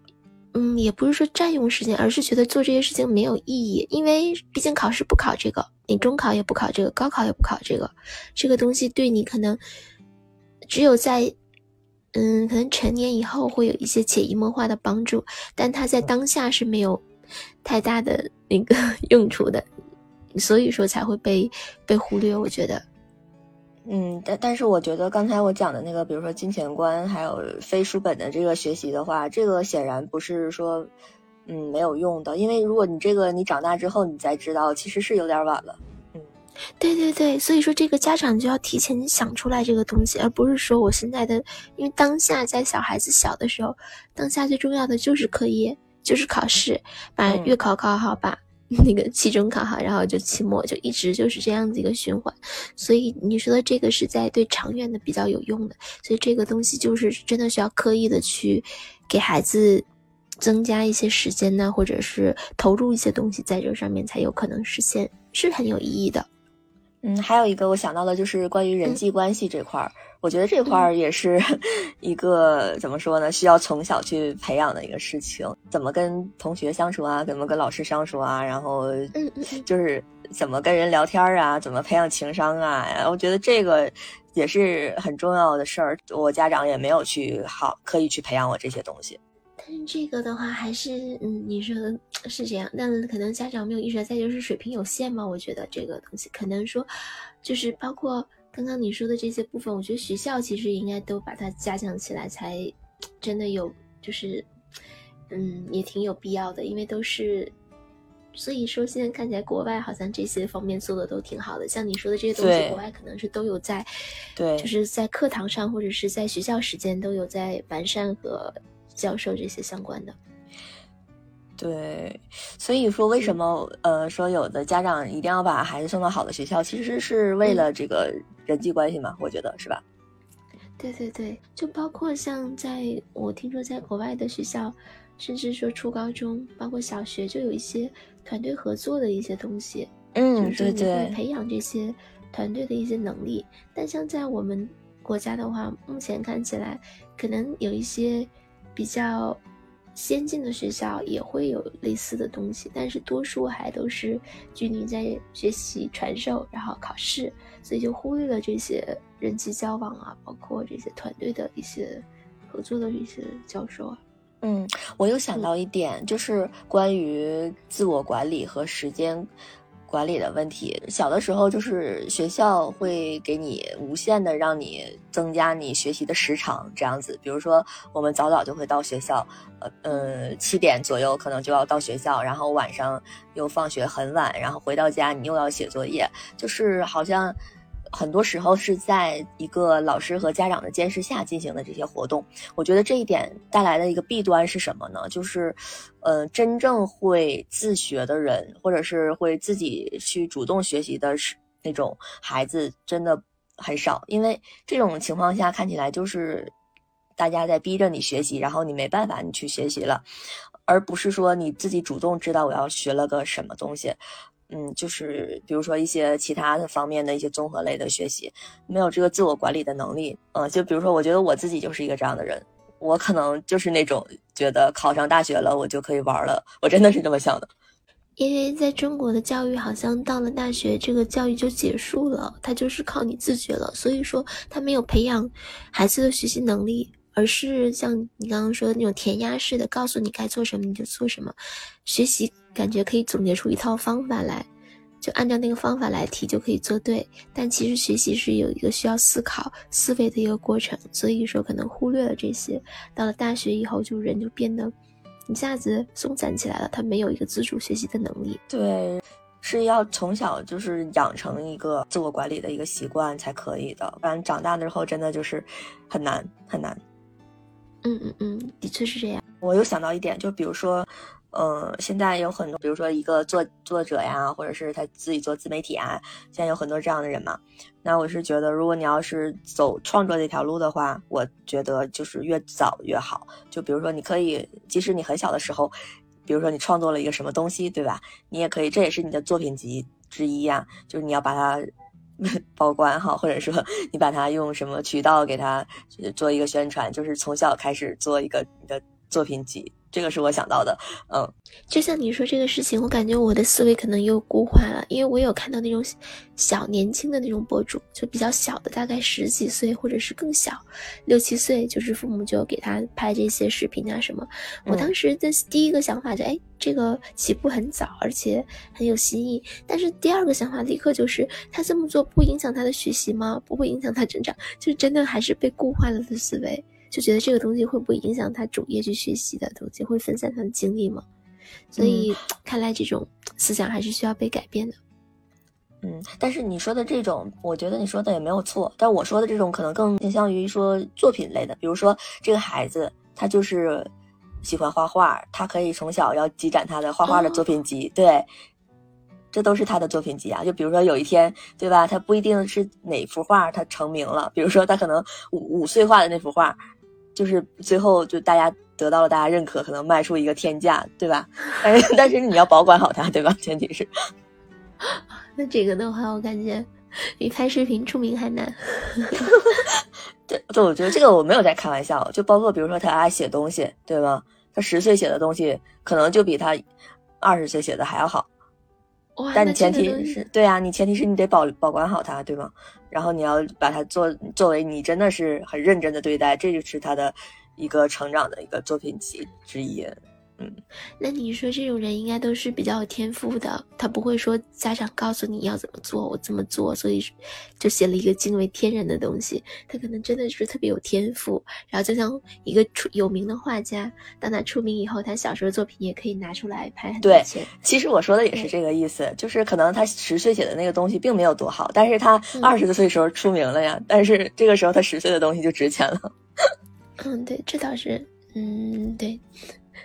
嗯，也不是说占用时间，而是觉得做这些事情没有意义。因为毕竟考试不考这个，你中考也不考这个，高考也不考这个，这个东西对你可能只有在嗯，可能成年以后会有一些潜移默化的帮助，但它在当下是没有太大的那个 [LAUGHS] 用处的，所以说才会被被忽略。我觉得。嗯，但但是我觉得刚才我讲的那个，比如说金钱观，还有非书本的这个学习的话，这个显然不是说，嗯，没有用的。因为如果你这个你长大之后你才知道，其实是有点晚了。嗯，对对对，所以说这个家长就要提前想出来这个东西，而不是说我现在的，因为当下在小孩子小的时候，当下最重要的就是课业，就是考试，把月考考好吧。[LAUGHS] 那个期中考哈，然后就期末就一直就是这样子一个循环，所以你说的这个是在对长远的比较有用的，所以这个东西就是真的需要刻意的去给孩子增加一些时间呢，或者是投入一些东西在这上面才有可能实现，是很有意义的。嗯，还有一个我想到的就是关于人际关系这块儿，我觉得这块儿也是 [LAUGHS] 一个怎么说呢，需要从小去培养的一个事情，怎么跟同学相处啊，怎么跟老师相处啊，然后就是怎么跟人聊天啊，怎么培养情商啊，我觉得这个也是很重要的事儿。我家长也没有去好刻意去培养我这些东西。但是这个的话，还是嗯，你说的是这样，但可能家长没有意识到，再就是水平有限嘛。我觉得这个东西可能说，就是包括刚刚你说的这些部分，我觉得学校其实应该都把它加强起来，才真的有，就是嗯，也挺有必要的，因为都是，所以说现在看起来国外好像这些方面做的都挺好的，像你说的这些东西，国外可能是都有在，对，就是在课堂上或者是在学校时间都有在完善和。教授这些相关的，对，所以说为什么呃说有的家长一定要把孩子送到好的学校，其实是为了这个人际关系嘛？我觉得是吧？对对对，就包括像在我听说在国外的学校，甚至说初高中，包括小学，就有一些团队合作的一些东西。嗯，对对，培养这些团队的一些能力。但像在我们国家的话，目前看起来可能有一些。比较先进的学校也会有类似的东西，但是多数还都是拘泥在学习传授，然后考试，所以就忽略了这些人际交往啊，包括这些团队的一些合作的一些教授啊。嗯，我又想到一点，就是关于自我管理和时间。管理的问题，小的时候就是学校会给你无限的让你增加你学习的时长，这样子。比如说，我们早早就会到学校，呃呃，七点左右可能就要到学校，然后晚上又放学很晚，然后回到家你又要写作业，就是好像。很多时候是在一个老师和家长的监视下进行的这些活动，我觉得这一点带来的一个弊端是什么呢？就是，呃，真正会自学的人，或者是会自己去主动学习的是那种孩子，真的很少。因为这种情况下看起来就是大家在逼着你学习，然后你没办法，你去学习了，而不是说你自己主动知道我要学了个什么东西。嗯，就是比如说一些其他的方面的一些综合类的学习，没有这个自我管理的能力。嗯，就比如说，我觉得我自己就是一个这样的人，我可能就是那种觉得考上大学了我就可以玩了，我真的是这么想的。因为在中国的教育，好像到了大学这个教育就结束了，它就是靠你自觉了，所以说他没有培养孩子的学习能力。而是像你刚刚说的那种填鸭式的，告诉你该做什么你就做什么。学习感觉可以总结出一套方法来，就按照那个方法来题就可以做对。但其实学习是有一个需要思考思维的一个过程，所以说可能忽略了这些。到了大学以后，就人就变得一下子松散起来了，他没有一个自主学习的能力。对，是要从小就是养成一个自我管理的一个习惯才可以的，不然长大之后真的就是很难很难。嗯嗯嗯，的确是这样。我又想到一点，就比如说，呃，现在有很多，比如说一个作作者呀，或者是他自己做自媒体啊，现在有很多这样的人嘛。那我是觉得，如果你要是走创作这条路的话，我觉得就是越早越好。就比如说，你可以，即使你很小的时候，比如说你创作了一个什么东西，对吧？你也可以，这也是你的作品集之一呀。就是你要把它。[LAUGHS] 报关哈，或者说 [LAUGHS] 你把它用什么渠道给它做一个宣传，就是从小开始做一个你的作品集。这个是我想到的，嗯，就像你说这个事情，我感觉我的思维可能又固化了，因为我有看到那种小年轻的那种博主，就比较小的，大概十几岁或者是更小，六七岁，就是父母就给他拍这些视频啊什么。我当时的第一个想法就，哎，这个起步很早，而且很有新意。但是第二个想法立刻就是，他这么做不影响他的学习吗？不会影响他成长？就真的还是被固化了的思维。就觉得这个东西会不会影响他主业去学习的东西，会分散他的精力吗？所以看来这种思想还是需要被改变的。嗯，但是你说的这种，我觉得你说的也没有错。但我说的这种可能更倾向于说作品类的，比如说这个孩子他就是喜欢画画，他可以从小要积攒他的画画的作品集，对，这都是他的作品集啊。就比如说有一天，对吧？他不一定是哪幅画他成名了，比如说他可能五五岁画的那幅画。就是最后就大家得到了大家认可，可能卖出一个天价，对吧？但是 [LAUGHS] 但是你要保管好它，对吧？前提是。[LAUGHS] 那这个的话，我感觉比拍视频出名还难。[LAUGHS] 对，对，我觉得这个我没有在开玩笑，就包括比如说他爱写东西，对吗？他十岁写的东西，可能就比他二十岁写的还要好。哇，但你前提是对啊，你前提是你得保保管好它，对吗？然后你要把它做作为你真的是很认真的对待，这就是他的一个成长的一个作品集之一。那你说这种人应该都是比较有天赋的，他不会说家长告诉你要怎么做，我这么做，所以就写了一个惊为天人的东西。他可能真的是特别有天赋，然后就像一个出有名的画家，当他出名以后，他小时候作品也可以拿出来拍很多对钱。其实我说的也是这个意思，就是可能他十岁写的那个东西并没有多好，但是他嗯二十多岁时候出名了呀，但是这个时候他十岁的东西就值钱了。嗯，对，这倒是，嗯，对。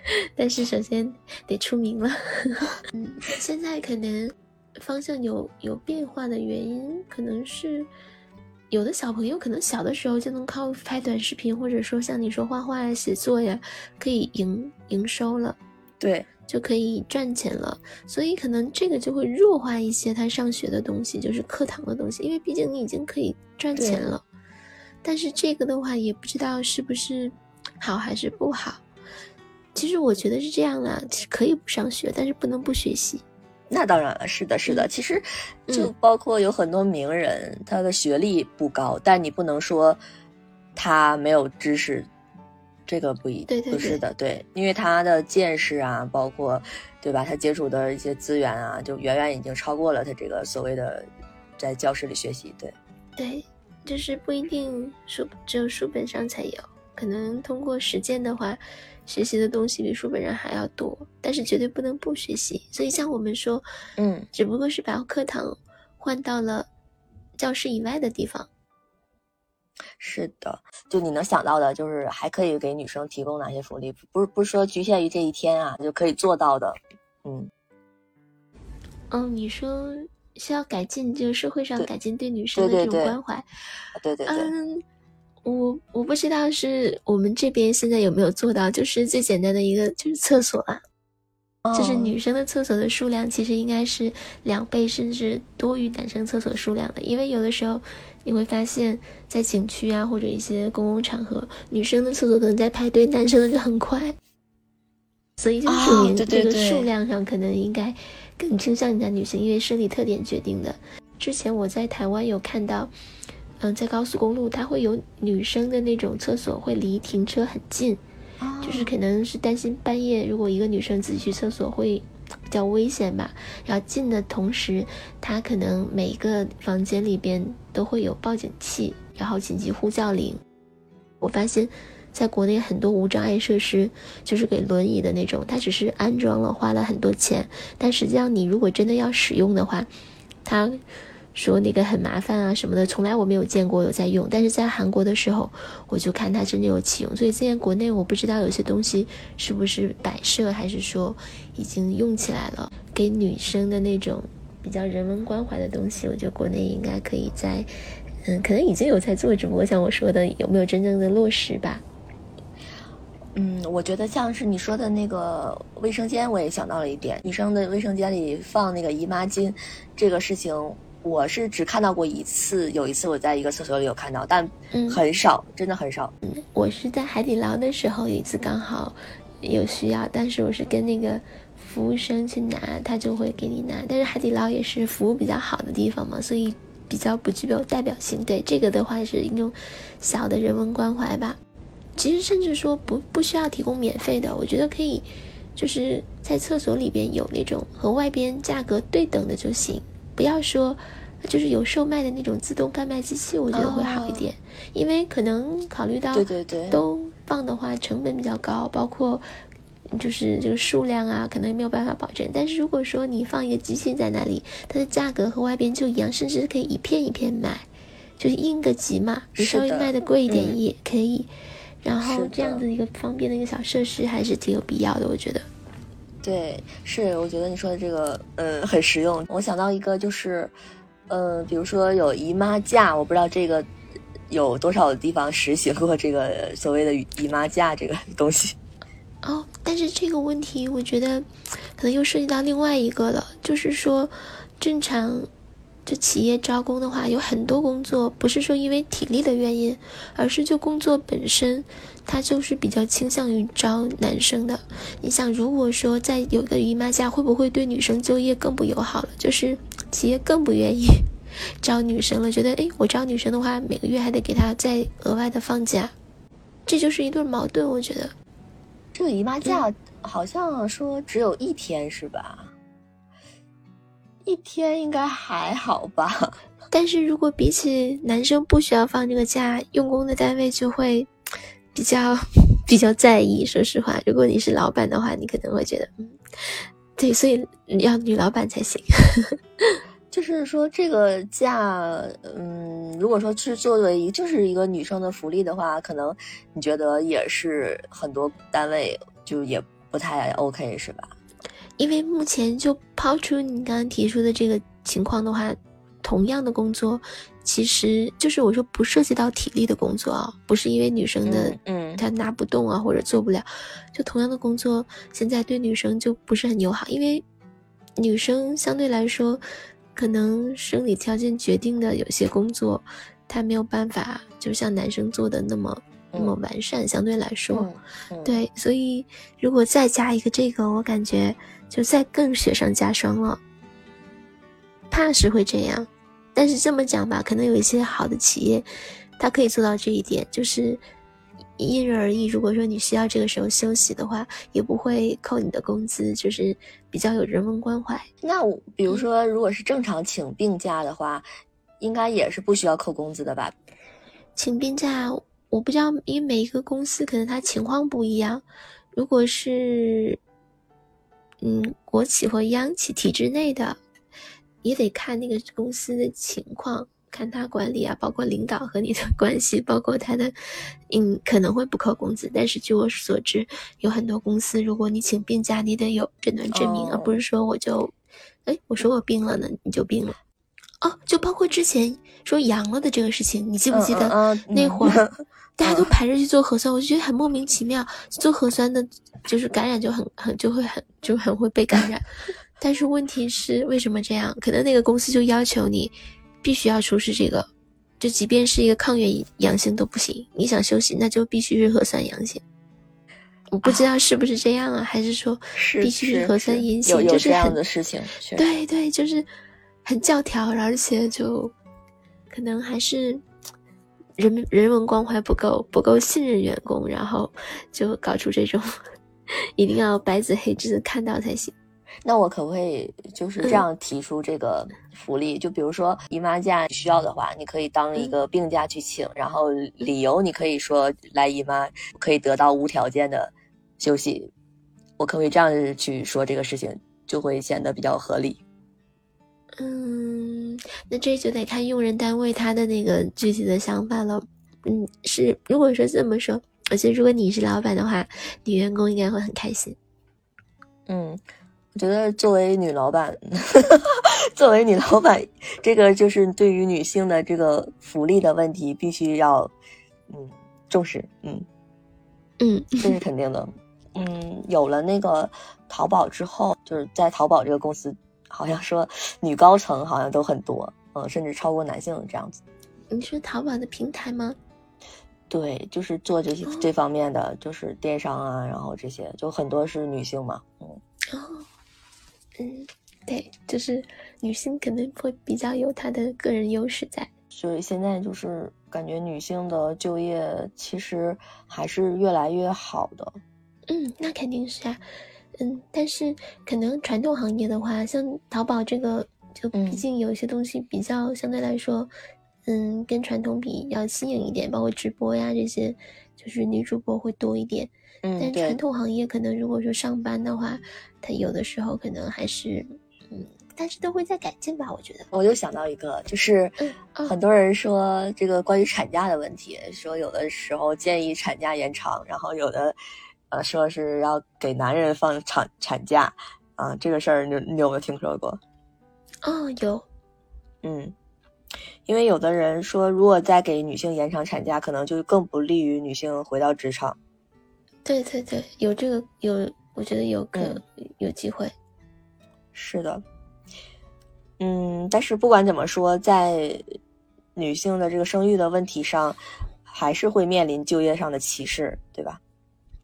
[LAUGHS] 但是首先得出名了，[LAUGHS] 嗯，现在可能方向有有变化的原因，可能是有的小朋友可能小的时候就能靠拍短视频，或者说像你说画画呀、写作呀，可以营营收了，对，就可以赚钱了，所以可能这个就会弱化一些他上学的东西，就是课堂的东西，因为毕竟你已经可以赚钱了。但是这个的话，也不知道是不是好还是不好。其实我觉得是这样啦，其实可以不上学，但是不能不学习。那当然了，是的，是的。嗯其实就嗯包括有很多名人，他的学历不高，但你不能说他没有知识，这个不一对对对不是的，对，因为他的见识啊，包括对吧，他接触的一些资源啊，就远远已经超过了他这个所谓的在教室里学习。对，对，就是不一定书只有书本上才有，可能通过实践的话，学习的东西比书本上还要多，但是绝对不能不学习。所以像我们说，嗯，只不过是把课堂换到了教室以外的地方。是的，就你能想到的，就是还可以给女生提供哪些福利？不是不是说局限于这一天啊，就可以做到的。嗯，嗯，你说需要改进，就是社会上改进对女生的这种对对对关怀。对对对，嗯，我我不知道是我们这边现在有没有做到，就是最简单的一个就是厕所啊，就是哦女生的厕所的数量其实应该是两倍甚至多于男生厕所数量的，因为有的时候你会发现在景区啊或者一些公共场合，女生的厕所可能在排队，男生的就很快，所以就说哦明这个数量上可能应该更倾向于男女性，因为生理特点决定的。之前我在台湾有看到，嗯，在高速公路它会有女生的那种厕所会离停车很近。哦就是可能是担心半夜如果一个女生自己去厕所会比较危险吧。然后近的同时，它可能每个房间里边都会有报警器，然后紧急呼叫铃。我发现，在国内很多无障碍设施就是给轮椅的那种，它只是安装了，花了很多钱，但实际上你如果真的要使用的话，它说那个很麻烦啊什么的，从来我没有见过有在用。但是在韩国的时候，我就看它真的有启用，所以现在国内我不知道有些东西是不是摆设，还是说已经用起来了，给女生的那种比较人文关怀的东西，我觉得国内应该可以在，嗯，可能已经有在做，只不过像我说的，有没有真正的落实吧？嗯，我觉得像是你说的那个卫生间，我也想到了一点，女生的卫生间里放那个姨妈巾，这个事情我是只看到过一次，有一次我在一个厕所里有看到，但嗯很少，真的很少。我是在海底捞的时候有一次刚好有需要，但是我是跟那个服务生去拿，他就会给你拿。但是海底捞也是服务比较好的地方嘛，所以比较不具备有代表性。对这个的话是一种小的人文关怀吧。其实甚至说不不需要提供免费的，我觉得可以，就是在厕所里边有那种和外边价格对等的就行，不要说就是有售卖的那种自动贩卖机器，我觉得会好一点，因为可能考虑到对对对，都放的话，成本比较高，包括就是这个数量啊，可能没有办法保证。但是如果说你放一个机器在那里，它的价格和外边就一样，甚至可以一片一片卖，就是应个急嘛，你稍微卖的贵一点嗯也可以。然后这样子一个方便的一个小设施，还是挺有必要的，我觉得。对，是，我觉得你说的这个，嗯，很实用。我想到一个，就是，呃，比如说有姨妈假，我不知道这个有多少地方实行过这个所谓的姨妈假这个东西。[LAUGHS] 哦，但是这个问题，我觉得可能又涉及到另外一个了，就是说，正常就企业招工的话，有很多工作不是说因为体力的原因，而是就工作本身，它就是比较倾向于招男生的。你想，如果说在有的姨妈假，会不会对女生就业更不友好了？就是企业更不愿意 [LAUGHS] 招女生了，觉得哎，我招女生的话，每个月还得给她再额外的放假，这就是一对矛盾。我觉得这个姨妈假好像说只有一天，是吧？一天应该还好吧，[LAUGHS] 但是如果比起男生不需要放这个假，用工的单位就会比较 [LAUGHS] 比较在意。说实话，如果你是老板的话，你可能会觉得，嗯，对，所以要女老板才行。[LAUGHS] 就是说这个假，嗯，如果说是作为一就是一个女生的福利的话，可能你觉得也是很多单位就也不太 OK，是吧？因为目前就抛出你刚刚提出的这个情况的话，同样的工作，其实就是我说不涉及到体力的工作啊，不是因为女生的嗯她拿不动啊或者做不了，就同样的工作，现在对女生就不是很友好，因为女生相对来说，可能生理条件决定的有些工作，她没有办法就像男生做的那么。那么完善，相对来说，对，所以如果再加一个这个，我感觉就再更雪上加霜了，怕是会这样。但是这么讲吧，可能有一些好的企业，它可以做到这一点，就是因人而异。如果说你需要这个时候休息的话，也不会扣你的工资，就是比较有人文关怀。那比如说，如果是正常请病假的话，应该也是不需要扣工资的吧？请病假。我不知道，因为每一个公司可能它情况不一样。如果是，嗯，国企或央企体制内的，也得看那个公司的情况，看他管理啊，包括领导和你的 [LAUGHS] 关系，包括他的，嗯，可能会不扣工资。但是据我所知，有很多公司，如果你请病假，你得有诊断证明，而不是说我就，哎，我说我病了呢，你就病了。哦，就包括之前说阳了的这个事情，你记不记得那会儿？[LAUGHS] 大家都排着去做核酸，我就觉得很莫名其妙。做核酸的，就是感染就很很就会很就很会被感染。[LAUGHS] 但是问题是为什么这样？可能那个公司就要求你必须要出示这个，就即便是一个抗原阳性都不行。你想休息，那就必须是核酸阳性。我不知道是不是这样啊，还是说必须是核酸阴性？有这样的事情，对对，就是很教条，而且就可能还是。人人文关怀不够，不够信任员工，然后就搞出这种，一定要白纸黑字看到才行。那我可不可以就是这样提出这个福利？就比如说姨妈假需要的话，你可以当一个病假去请，然后理由你可以说来姨妈可以得到无条件的休息。我可不可以这样去说这个事情，就会显得比较合理？嗯，那这就得看用人单位他的那个具体的想法了。嗯，是如果说这么说，我觉得如果你是老板的话，女员工应该会很开心。嗯，我觉得作为女老板，[LAUGHS] 作为女老板，这个就是对于女性的这个福利的问题，必须要嗯重视。嗯嗯，这是肯定的。嗯，有了那个淘宝之后，就是在淘宝这个公司。好像说女高层好像都很多，嗯，甚至超过男性这样子。你是淘宝的平台吗？对，就是做这些这方面的，就是电商啊，然后这些就很多是女性嘛，嗯。哦，嗯，对，就是女性可能会比较有她的个人优势在。所以现在就是感觉女性的就业其实还是越来越好的。嗯，那肯定是啊。嗯，但是可能传统行业的话，像淘宝这个，就毕竟有一些东西比较相对来说，嗯，跟传统比要新颖一点，包括直播呀这些，就是女主播会多一点。嗯，但传统行业可能如果说上班的话，他有的时候可能还是，嗯，但是都会在改进吧，我觉得。我又想到一个，就是很多人说这个关于产假的问题，说有的时候建议产假延长，然后有的。呃，说是要给男人放产产假，啊，这个事儿你你有没有听说过？哦，有，嗯，因为有的人说，如果再给女性延长产假，可能就更不利于女性回到职场。对对对，有这个有，我觉得有可有机会。是的，嗯，但是不管怎么说，在女性的这个生育的问题上，还是会面临就业上的歧视，对吧？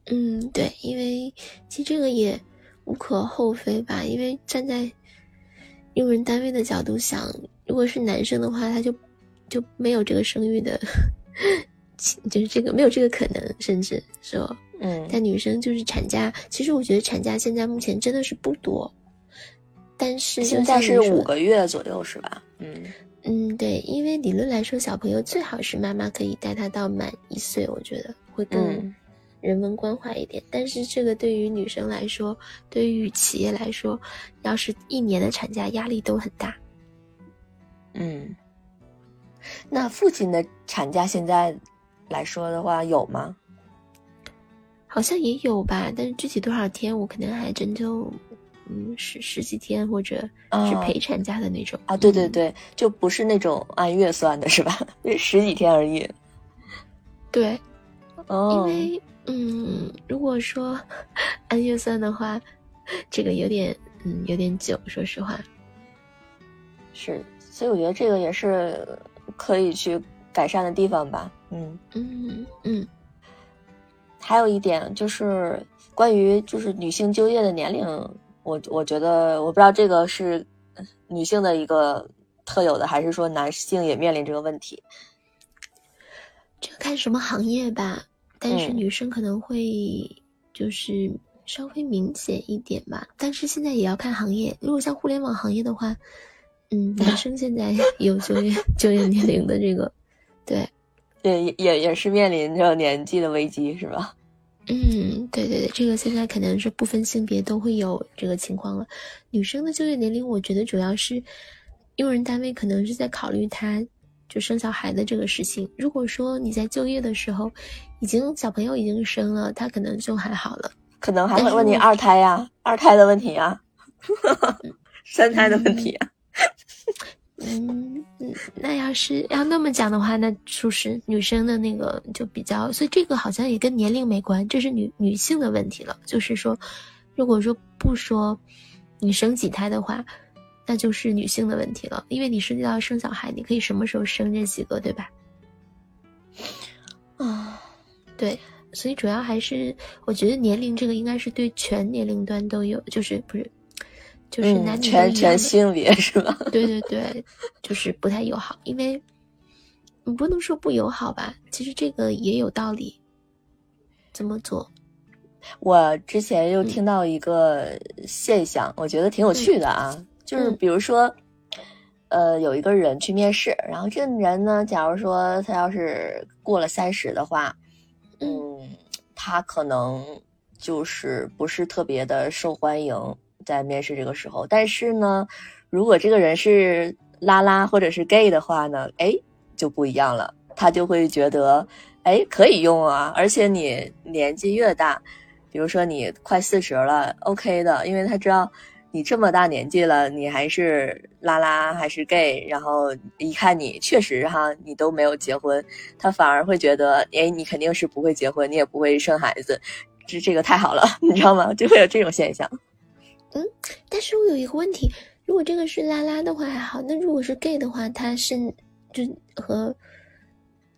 嗯，对，因为其实这个也无可厚非吧，因为站在用人单位的角度想，如果是男生的话，他就就没有这个生育的，[LAUGHS] 就是这个没有这个可能，甚至说，嗯，但女生就是产假，其实我觉得产假现在目前真的是不多，但是现在是五个月左右，是吧？嗯嗯，对，因为理论来说，小朋友最好是妈妈可以带他到满一岁，我觉得会更。人文关怀一点，但是这个对于女生来说，对于企业来说，要是一年的产假压力都很大。嗯，那父亲的产假现在来说的话有吗？好像也有吧，但是具体多少天我可能还真就，嗯，十十几天或者是陪产假的那种啊。对对对，就不是那种按月算的是吧？[LAUGHS] 十几天而已。对，哦，因为。嗯，如果说 [LAUGHS] 按月算的话，这个有点嗯有点久，说实话。是，所以我觉得这个也是可以去改善的地方吧。嗯嗯嗯。还有一点就是关于就是女性就业的年龄，我我觉得我不知道这个是女性的一个特有的，还是说男性也面临这个问题。这个看什么行业吧。但是女生可能会就是稍微明显一点吧，但是现在也要看行业。如果像互联网行业的话，嗯，[LAUGHS] 男生现在有就业就业年龄的这个，对，也，也也是面临着年纪的危机，是吧？嗯，对对对，这个现在可能是不分性别都会有这个情况了。女生的就业年龄，我觉得主要是用人单位可能是在考虑她。就生小孩的这个事情，如果说你在就业的时候，已经小朋友已经生了，他可能就还好了，可能还会问你二胎呀、二胎的问题呀，[LAUGHS] 三胎的问题呀。嗯嗯，那要是要那么讲的话，那属实女生的那个就比较，所以这个好像也跟年龄没关，这是女女性的问题了。就是说，如果说不说你生几胎的话。那就是女性的问题了，因为你涉及到生小孩，你可以什么时候生这几个，对吧？啊，对，所以主要还是我觉得年龄这个应该是对全年龄段都有，就是不是，就是男女全全性别是吧？[LAUGHS] 对对对，就是不太友好，因为你不能说不友好吧？其实这个也有道理。怎么做？我之前又听到一个现象，我觉得挺有趣的啊。就是比如说，呃，有一个人去面试，然后这个人呢，假如说他要是过了三十的话，嗯，他可能就是不是特别的受欢迎在面试这个时候。但是呢，如果这个人是拉拉或者是 gay 的话呢，哎，就不一样了，他就会觉得，哎，可以用啊，而且你年纪越大，比如说你快四十了，OK 的，因为他知道。你这么大年纪了，你还是拉拉还是 gay，然后一看你确实哈，你都没有结婚，他反而会觉得，哎，你肯定是不会结婚，你也不会生孩子，这这个太好了，[LAUGHS] 你知道吗？就会有这种现象。嗯，但是我有一个问题，如果这个是拉拉的话还好，那如果是 gay 的话，他是就和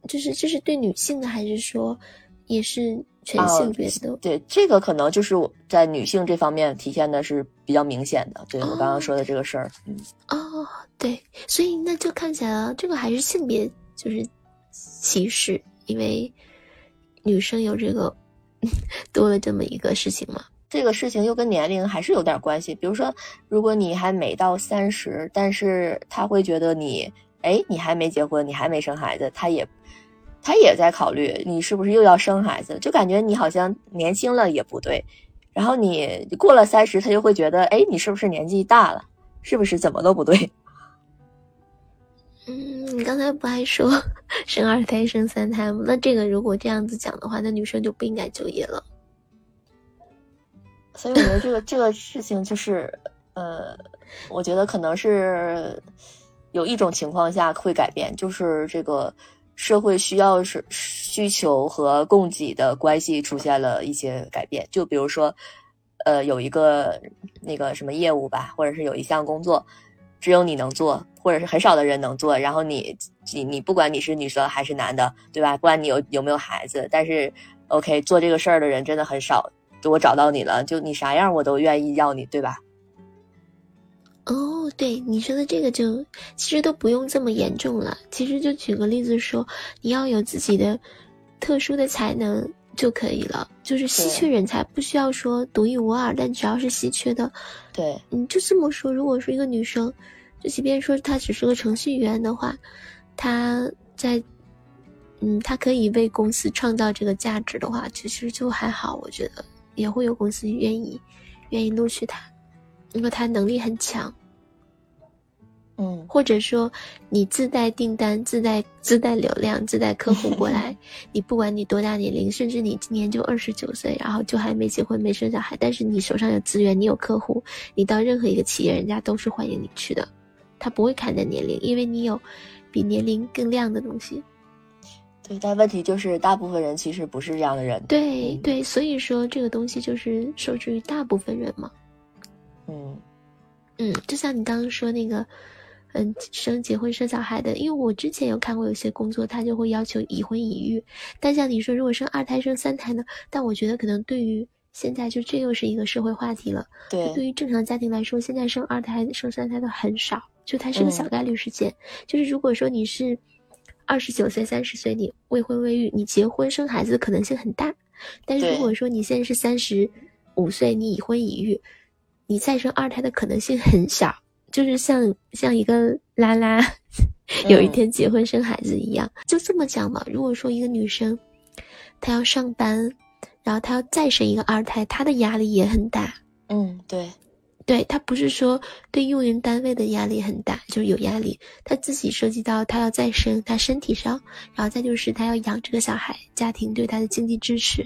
就是这是对女性的，还是说也是？全性别的对这个可能就是我在女性这方面体现的是比较明显的，对我刚刚说的这个事儿，嗯哦对，所以那就看起来这个还是性别就是歧视，因为女生有这个 [LAUGHS] 多了这么一个事情嘛，这个事情又跟年龄还是有点关系。比如说，如果你还没到三十，但是他会觉得你哎你还没结婚，你还没生孩子，他也。他也在考虑你是不是又要生孩子，就感觉你好像年轻了也不对，然后你过了三十，他就会觉得，哎，你是不是年纪大了？是不是怎么都不对？[LAUGHS] 嗯，你刚才不还说 [LAUGHS] 生二胎、生三胎吗？那这个如果这样子讲的话，那女生就不应该就业了。所以我觉得这个这个事情就是，呃，我觉得可能是有一种情况下会改变，就是这个。社会需要是需求和供给的关系出现了一些改变，就比如说，呃，有一个那个什么业务吧，或者是有一项工作，只有你能做，或者是很少的人能做。然后你你你不管你是女生还是男的，对吧？不管你有有没有孩子，但是 OK 做这个事儿的人真的很少。就我找到你了，就你啥样我都愿意要你，对吧？哦，对你说的这个就其实都不用这么严重了。其实就举个例子说，你要有自己的特殊的才能就可以了，就是稀缺人才，不需要说独一无二，但只要是稀缺的，对，你就这么说。如果是一个女生，就即便说她只是个程序员的话，她在嗯，她可以为公司创造这个价值的话，其实就还好，我觉得也会有公司愿意愿意录取她。因为他能力很强，嗯，或者说你自带订单、自带自带流量、自带客户过来，[LAUGHS] 你不管你多大年龄，甚至你今年就二十九岁，然后就还没结婚、没生小孩，但是你手上有资源，你有客户，你到任何一个企业，人家都是欢迎你去的，他不会看你的年龄，因为你有比年龄更亮的东西。对，但问题就是大部分人其实不是这样的人。对对，所以说这个东西就是受制于大部分人嘛。嗯，嗯，就像你刚刚说那个，嗯，生结婚生小孩的，因为我之前有看过有些工作，他就会要求已婚已育。但像你说，如果生二胎、生三胎呢？但我觉得可能对于现在就这又是一个社会话题了。对，对于正常家庭来说，现在生二胎、生三胎的很少，就它是个小概率事件。就是如果说你是二十九岁、三十岁，你未婚未育，你结婚生孩子的可能性很大。但是如果说你现在是三十五岁，你已婚已育。你再生二胎的可能性很小，就是像像一个拉拉，[LAUGHS] 有一天结婚生孩子一样，就这么讲嘛。如果说一个女生，她要上班，然后她要再生一个二胎，她的压力也很大。嗯，对，对她不是说对用人单位的压力很大，就是有压力，她自己涉及到她要再生，她身体上，然后再就是她要养这个小孩，家庭对她的经济支持，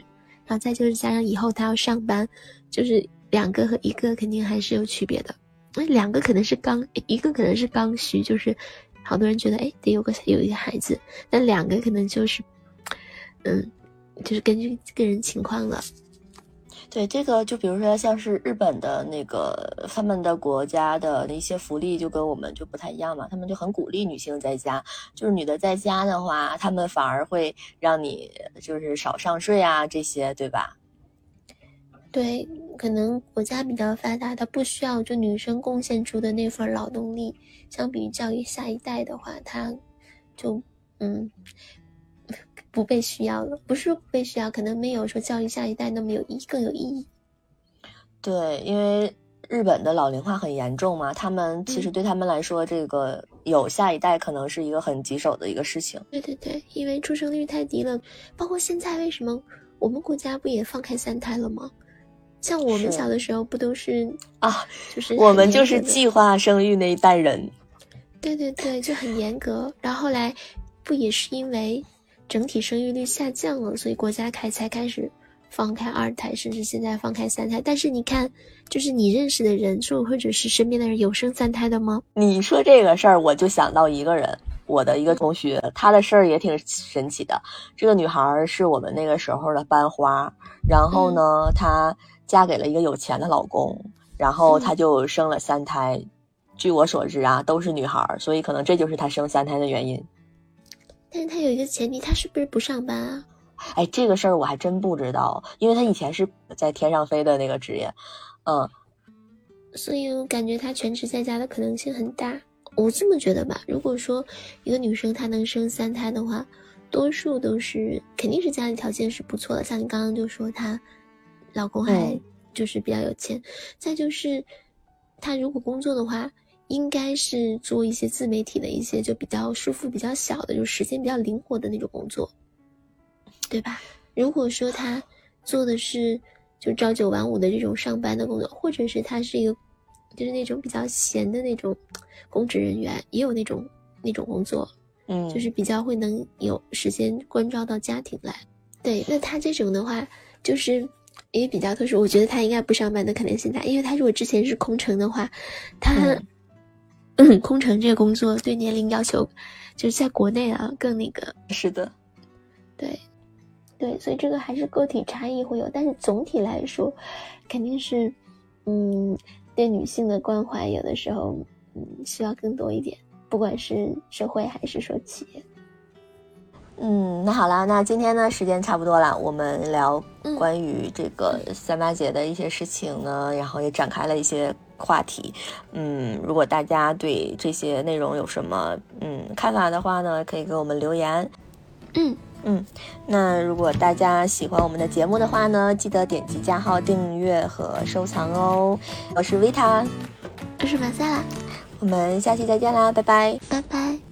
然后再就是加上以后她要上班，就是。两个和一个肯定还是有区别的，那两个可能是刚，一个可能是刚需，就是好多人觉得哎得有个有一个孩子，那两个可能就是，嗯，就是根据个人情况了。对这个，就比如说像是日本的那个他们的国家的那些福利就跟我们就不太一样嘛，他们就很鼓励女性在家，就是女的在家的话，他们反而会让你就是少上税啊这些，对吧？对，可能国家比较发达，它不需要就女生贡献出的那份劳动力。相比于教育下一代的话，它就嗯不被需要了。不是不被需要，可能没有说教育下一代那么有意更有意义。对，因为日本的老龄化很严重嘛，他们其实对他们来说，这个有下一代可能是一个很棘手的一个事情。对对对，因为出生率太低了，包括现在为什么我们国家不也放开三胎了吗？像我们小的时候不都是啊，就是我们就是计划生育那一代人。对对对，就很严格。然后后来不也是因为整体生育率下降了，所以国家开才开始放开二胎，甚至现在放开三胎。但是你看，就是你认识的人，就或者是身边的人有生三胎的吗？你说这个事儿，我就想到一个人，我的一个同学，她的事儿也挺神奇的。这个女孩是我们那个时候的班花，然后呢，她。嫁给了一个有钱的老公，然后她就生了三胎。据我所知啊，都是女孩，所以可能这就是她生三胎的原因。但是她有一个前提，她是不是不上班啊？哎，这个事儿我还真不知道，因为她以前是在天上飞的那个职业，嗯。所以我感觉她全职在家的可能性很大。我这么觉得吧，如果说一个女生她能生三胎的话，多数都是肯定是家里条件是不错的，像你刚刚就说她。老公还就是比较有钱，再就是他如果工作的话，应该是做一些自媒体的一些就比较束缚比较小的，就时间比较灵活的那种工作，对吧？如果说他做的是就朝九晚五的这种上班的工作，或者是他是一个就是那种比较闲的那种公职人员，也有那种那种工作，嗯，就是比较会能有时间关照到家庭来。对，那他这种的话就是。因为比较特殊，我觉得他应该不上班的可能性大，因为他如果之前是空乘的话，他，嗯，空乘这个工作对年龄要求，就是在国内啊更那个。是的，对，对，所以这个还是个体差异会有，但是总体来说，肯定是，嗯，对女性的关怀有的时候嗯需要更多一点，不管是社会还是说企业。嗯，那好啦，那今天呢时间差不多了，我们聊关于这个三八节的一些事情呢，然后也展开了一些话题。嗯，如果大家对这些内容有什么嗯看法的话呢，可以给我们留言。嗯嗯，那如果大家喜欢我们的节目的话呢，记得点击加号订阅和收藏哦。我是维塔，我是马萨拉，我们下期再见啦，拜拜，拜拜。